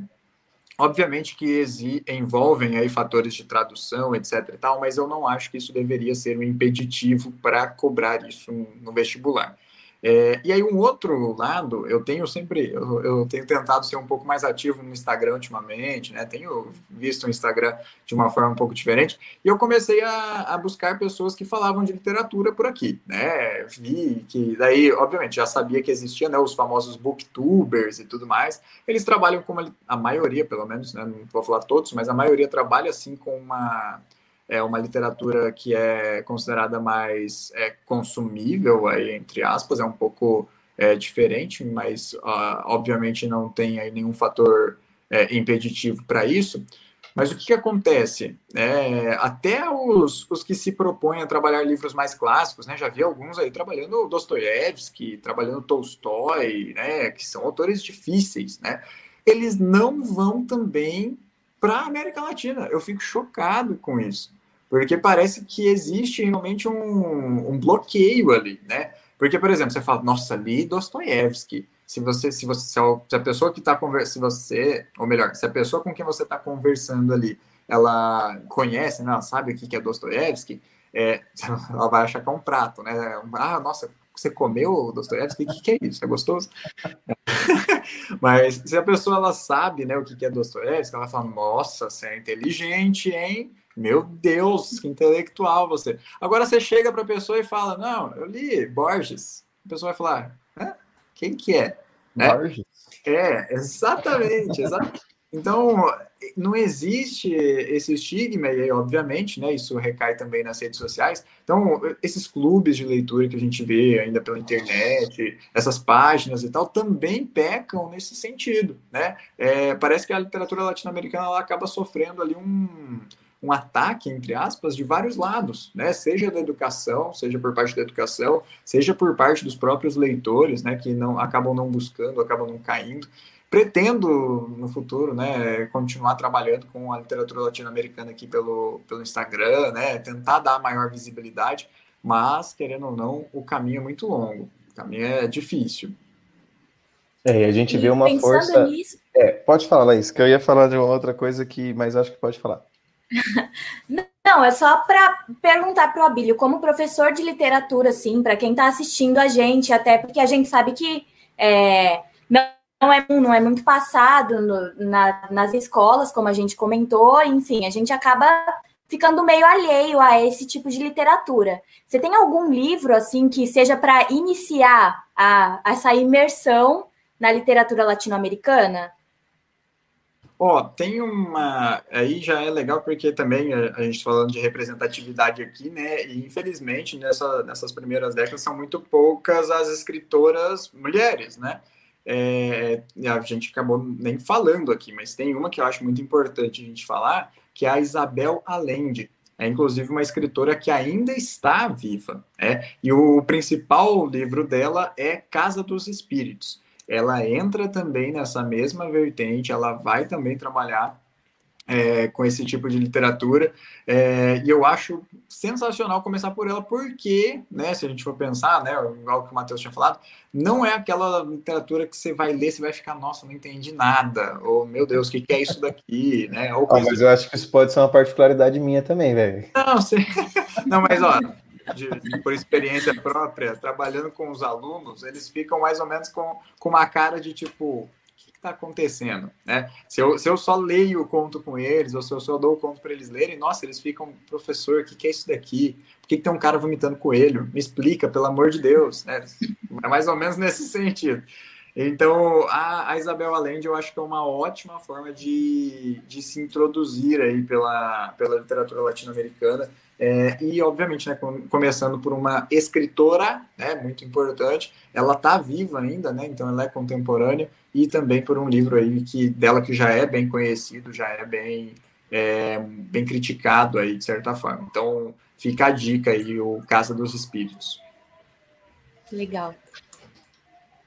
S3: obviamente que envolvem aí fatores de tradução, etc. E tal, mas eu não acho que isso deveria ser um impeditivo para cobrar isso no vestibular. É, e aí, um outro lado, eu tenho sempre, eu, eu, tenho tentado ser um pouco mais ativo no Instagram ultimamente, né? Tenho visto o Instagram de uma forma um pouco diferente, e eu comecei a, a buscar pessoas que falavam de literatura por aqui, né? Vi que, daí, obviamente, já sabia que existia, né? Os famosos booktubers e tudo mais. Eles trabalham com uma, a maioria, pelo menos, né? Não vou falar todos, mas a maioria trabalha assim com uma é uma literatura que é considerada mais é, consumível, aí, entre aspas, é um pouco é, diferente, mas uh, obviamente não tem aí nenhum fator é, impeditivo para isso. Mas o que, que acontece? É, até os, os que se propõem a trabalhar livros mais clássicos, né? Já vi alguns aí trabalhando Dostoiévski, trabalhando Tolstói, né? Que são autores difíceis, né? Eles não vão também para a América Latina. Eu fico chocado com isso. Porque parece que existe realmente um, um bloqueio ali, né? Porque, por exemplo, você fala, nossa, li Dostoiévski. Se você, se você, se a pessoa que está conversando, se você, ou melhor, se a pessoa com quem você está conversando ali, ela conhece, né, ela sabe o que é Dostoiévski, é, ela vai achar que é um prato, né? Ah, nossa, você comeu Dostoiévski? O que, que é isso? É gostoso? Mas se a pessoa ela sabe, né, o que é Dostoiévski, ela fala, nossa, você é inteligente, hein? Meu Deus, que intelectual você. Agora você chega para a pessoa e fala: Não, eu li Borges. A pessoa vai falar: Hã? Quem que é? Né? Borges? É, exatamente. exatamente. Então, não existe esse estigma, e aí, obviamente, né, isso recai também nas redes sociais. Então, esses clubes de leitura que a gente vê ainda pela internet, essas páginas e tal, também pecam nesse sentido, né? É, parece que a literatura latino-americana acaba sofrendo ali um, um ataque, entre aspas, de vários lados, né? Seja da educação, seja por parte da educação, seja por parte dos próprios leitores, né? Que não acabam não buscando, acabam não caindo. Pretendo, no futuro, né, continuar trabalhando com a literatura latino-americana aqui pelo, pelo Instagram, né? Tentar dar maior visibilidade, mas, querendo ou não, o caminho é muito longo, o caminho é difícil.
S1: É, a gente e vê uma força. Nisso... É, pode falar, Laís, que eu ia falar de uma outra coisa que, mas acho que pode falar.
S2: Não, é só para perguntar para o Abílio, como professor de literatura, assim, para quem está assistindo a gente, até porque a gente sabe que é, não, é, não é muito passado no, na, nas escolas, como a gente comentou, enfim, a gente acaba ficando meio alheio a esse tipo de literatura. Você tem algum livro, assim, que seja para iniciar a, essa imersão na literatura latino-americana?
S3: Ó, tem uma. Aí já é legal porque também a, gente tá falando de representatividade aqui, né? E infelizmente nessa, nessas primeiras décadas são muito poucas as escritoras mulheres, né? É, a gente acabou nem falando aqui, mas tem uma que eu acho muito importante a gente falar, que é a Isabel Allende. É inclusive uma escritora que ainda está viva, é? E o principal livro dela é Casa dos Espíritos ela entra também nessa mesma vertente, ela vai também trabalhar é, com esse tipo de literatura, é, e eu acho sensacional começar por ela, porque, né, se a gente for pensar, né, igual que o Matheus tinha falado, não é aquela literatura que você vai ler, você vai ficar, nossa, não entendi nada, ou meu Deus, o que, que é isso daqui, né? Ou
S1: ah, mas eu acho que isso pode ser uma particularidade minha também, velho.
S3: Não, você... não, mas ó, de, por experiência própria, trabalhando com os alunos, eles ficam mais ou menos com, com uma cara de tipo, o que está acontecendo? Né? Se, eu, se eu só leio o conto com eles, ou se eu só dou o conto para eles lerem, nossa, eles ficam, professor, o que, que é isso daqui? Por que, que tem um cara vomitando coelho? Me explica, pelo amor de Deus. Né? É mais ou menos nesse sentido. Então, a, a, Isabel Allende eu acho que é uma ótima forma de, de se introduzir aí pela, pela literatura latino-americana é, e, obviamente, né, começando por uma escritora, né, muito importante, ela está viva ainda, né, então ela é contemporânea, e também por um livro aí que, dela que já é bem conhecido, já é bem, é, bem criticado aí, de certa forma. Então, fica a dica aí, o Casa dos Espíritos.
S2: Legal.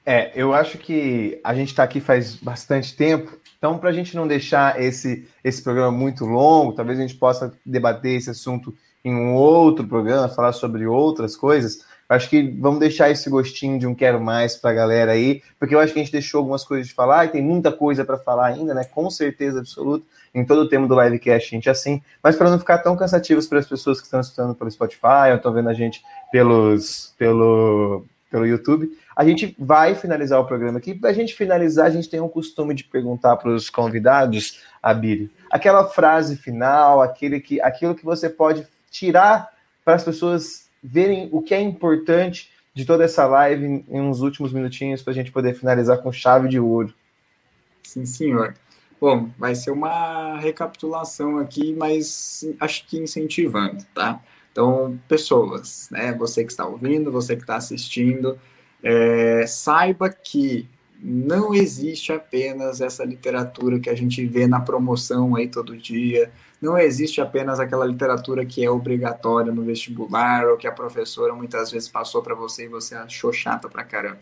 S1: É, eu acho que a gente está aqui faz bastante tempo, então, para a gente não deixar esse, esse programa muito longo, talvez a gente possa debater esse assunto em um outro programa, falar sobre outras coisas. Acho que vamos deixar esse gostinho de um quero mais para a galera aí, porque eu acho que a gente deixou algumas coisas de falar e tem muita coisa para falar ainda, né? Com certeza absoluta, em todo o tema do livecast, a gente assim, mas para não ficar tão cansativos para as pessoas que estão escutando pelo Spotify ou estão vendo a gente pelos, pelo, pelo YouTube, a gente vai finalizar o programa aqui. Para a gente finalizar, a gente tem um costume de perguntar para os convidados, Abílio, aquela frase final, aquele que, aquilo que você pode tirar para as pessoas verem o que é importante de toda essa live em, uns últimos minutinhos para a gente poder finalizar com chave de ouro.
S3: Sim, senhor. Bom, vai ser uma recapitulação aqui, mas acho que incentivando, tá? Então, pessoas, né? Você que está ouvindo, você que está assistindo, é, saiba que não existe apenas essa literatura que a gente vê na promoção aí todo dia, não existe apenas aquela literatura que é obrigatória no vestibular ou que a professora muitas vezes passou para você e você achou chata pra caramba.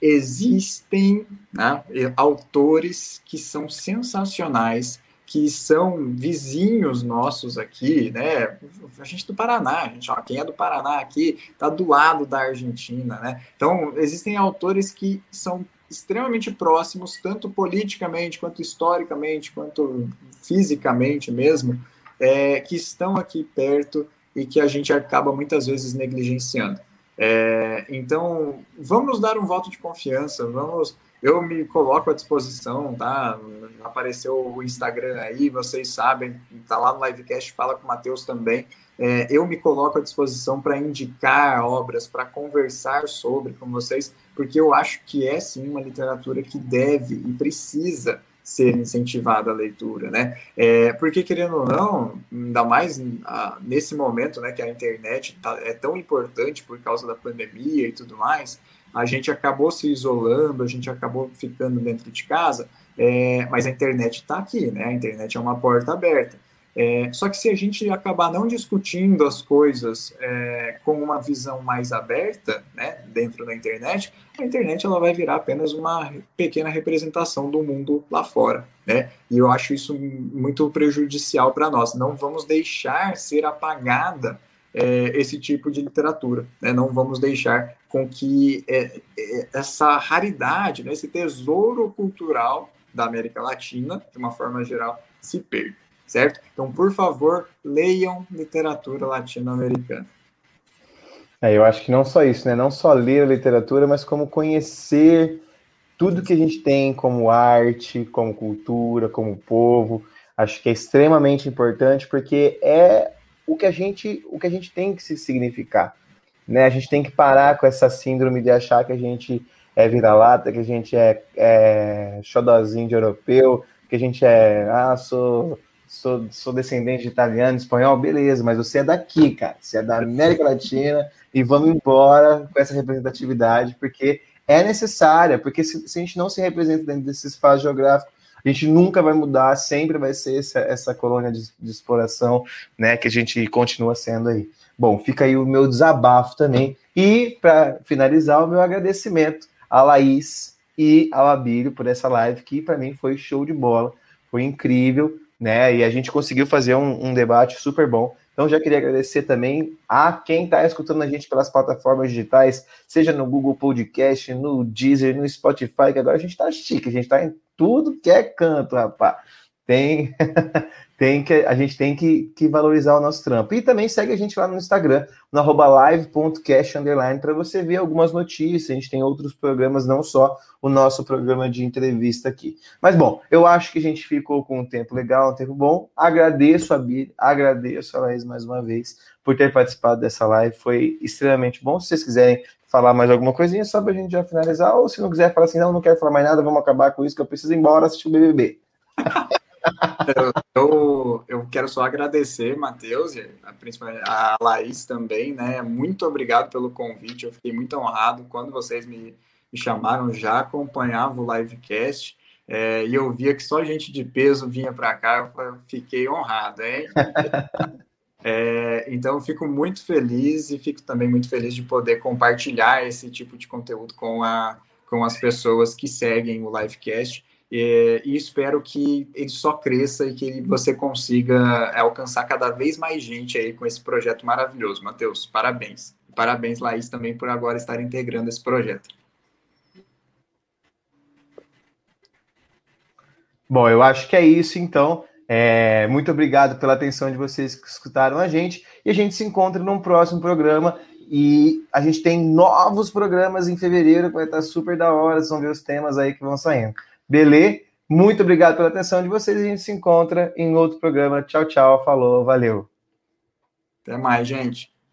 S3: Existem né, autores que são sensacionais, que são vizinhos nossos aqui, né? A gente do Paraná, gente, ó, quem é do Paraná aqui está do lado da Argentina, né? Então, existem autores que são extremamente próximos, tanto politicamente, quanto historicamente, quanto fisicamente mesmo, é, que estão aqui perto e que a gente acaba muitas vezes negligenciando. É, então, vamos dar um voto de confiança, vamos. Eu me coloco à disposição, tá? Apareceu o Instagram aí, vocês sabem, tá lá no livecast, fala com o Matheus também. É, eu me coloco à disposição para indicar obras, para conversar sobre com vocês, porque eu acho que é sim uma literatura que deve e precisa ser incentivada a leitura, né? É, porque querendo ou não, ainda mais a, nesse momento, né, que a internet tá, é tão importante por causa da pandemia e tudo mais, a gente acabou se isolando, a gente acabou ficando dentro de casa, é, mas a internet está aqui, né? A internet é uma porta aberta. É, só que se a gente acabar não discutindo as coisas é, com uma visão mais aberta, né, dentro da internet, a internet ela vai virar apenas uma pequena representação do mundo lá fora, né? E eu acho isso muito prejudicial para nós. Não vamos deixar ser apagada é, esse tipo de literatura, né? Não vamos deixar com que é, é, essa raridade, né, esse tesouro cultural da América Latina, de uma forma geral, se perca certo? Então, por favor, leiam literatura latino-americana.
S1: É, eu acho que não só isso, né? Não só ler a literatura, mas como conhecer tudo que a gente tem como arte, como cultura, como povo. Acho que é extremamente importante porque é o que a gente, o que a gente tem que se significar, né? A gente tem que parar com essa síndrome de achar que a gente é vira-lata, que a gente é, é de europeu, que a gente é, ah, sou sou, sou descendente de italiano, espanhol, beleza, mas você é daqui, cara. Você é da América Latina e vamos embora com essa representatividade, porque é necessária, porque se, se, a gente não se representa dentro desse espaço geográfico, a gente nunca vai mudar, sempre vai ser essa, essa colônia de, de exploração, né, que a gente continua sendo aí. Bom, fica aí o meu desabafo também. E, para finalizar, o meu agradecimento a Laís e ao Abílio por essa live, que para mim foi show de bola, foi incrível né? E a gente conseguiu fazer um, um debate super bom. Então, já queria agradecer também a quem está escutando a gente pelas plataformas digitais, seja no Google Podcast, no Deezer, no Spotify, que agora a gente está chique, a gente está em tudo que é canto, rapaz. Tem, tem que, a gente tem que, que valorizar o nosso trampo. E também segue a gente lá no Instagram, no live.cash para você ver algumas notícias. A gente tem outros programas, não só o nosso programa de entrevista aqui. Mas bom, eu acho que a gente ficou com um tempo legal, um tempo bom. Agradeço a Bia, agradeço a Laís mais uma vez por ter participado dessa live. Foi extremamente bom. Se vocês quiserem falar mais alguma coisinha, só para a gente já finalizar, ou se não quiser falar assim, não, não quero falar mais nada, vamos acabar com isso, que eu preciso ir embora assistir o BBB.
S3: eu, eu quero só agradecer, Matheus, principalmente a Laís também, né? Muito obrigado pelo convite, eu fiquei muito honrado quando vocês me, me chamaram, já acompanhava o livecast. É, e eu via que só gente de peso vinha para cá, eu fiquei honrado, hein? É, então, fico muito feliz e fico também muito feliz de poder compartilhar esse tipo de conteúdo com, a, com as pessoas que seguem o livecast. É, e espero que ele só cresça e que você consiga é, alcançar cada vez mais gente aí com esse projeto maravilhoso. Matheus, parabéns. Parabéns, Laís, também por agora estar integrando esse projeto.
S1: Bom, eu acho que é isso, então. É, muito obrigado pela atenção de vocês que escutaram a gente. E a gente se encontra num próximo programa. E a gente tem novos programas em fevereiro, que vai estar super da hora. Vão ver os temas aí que vão saindo. Beleza? Muito obrigado pela atenção de vocês. A gente se encontra em outro programa. Tchau, tchau. Falou, valeu.
S3: Até mais, gente.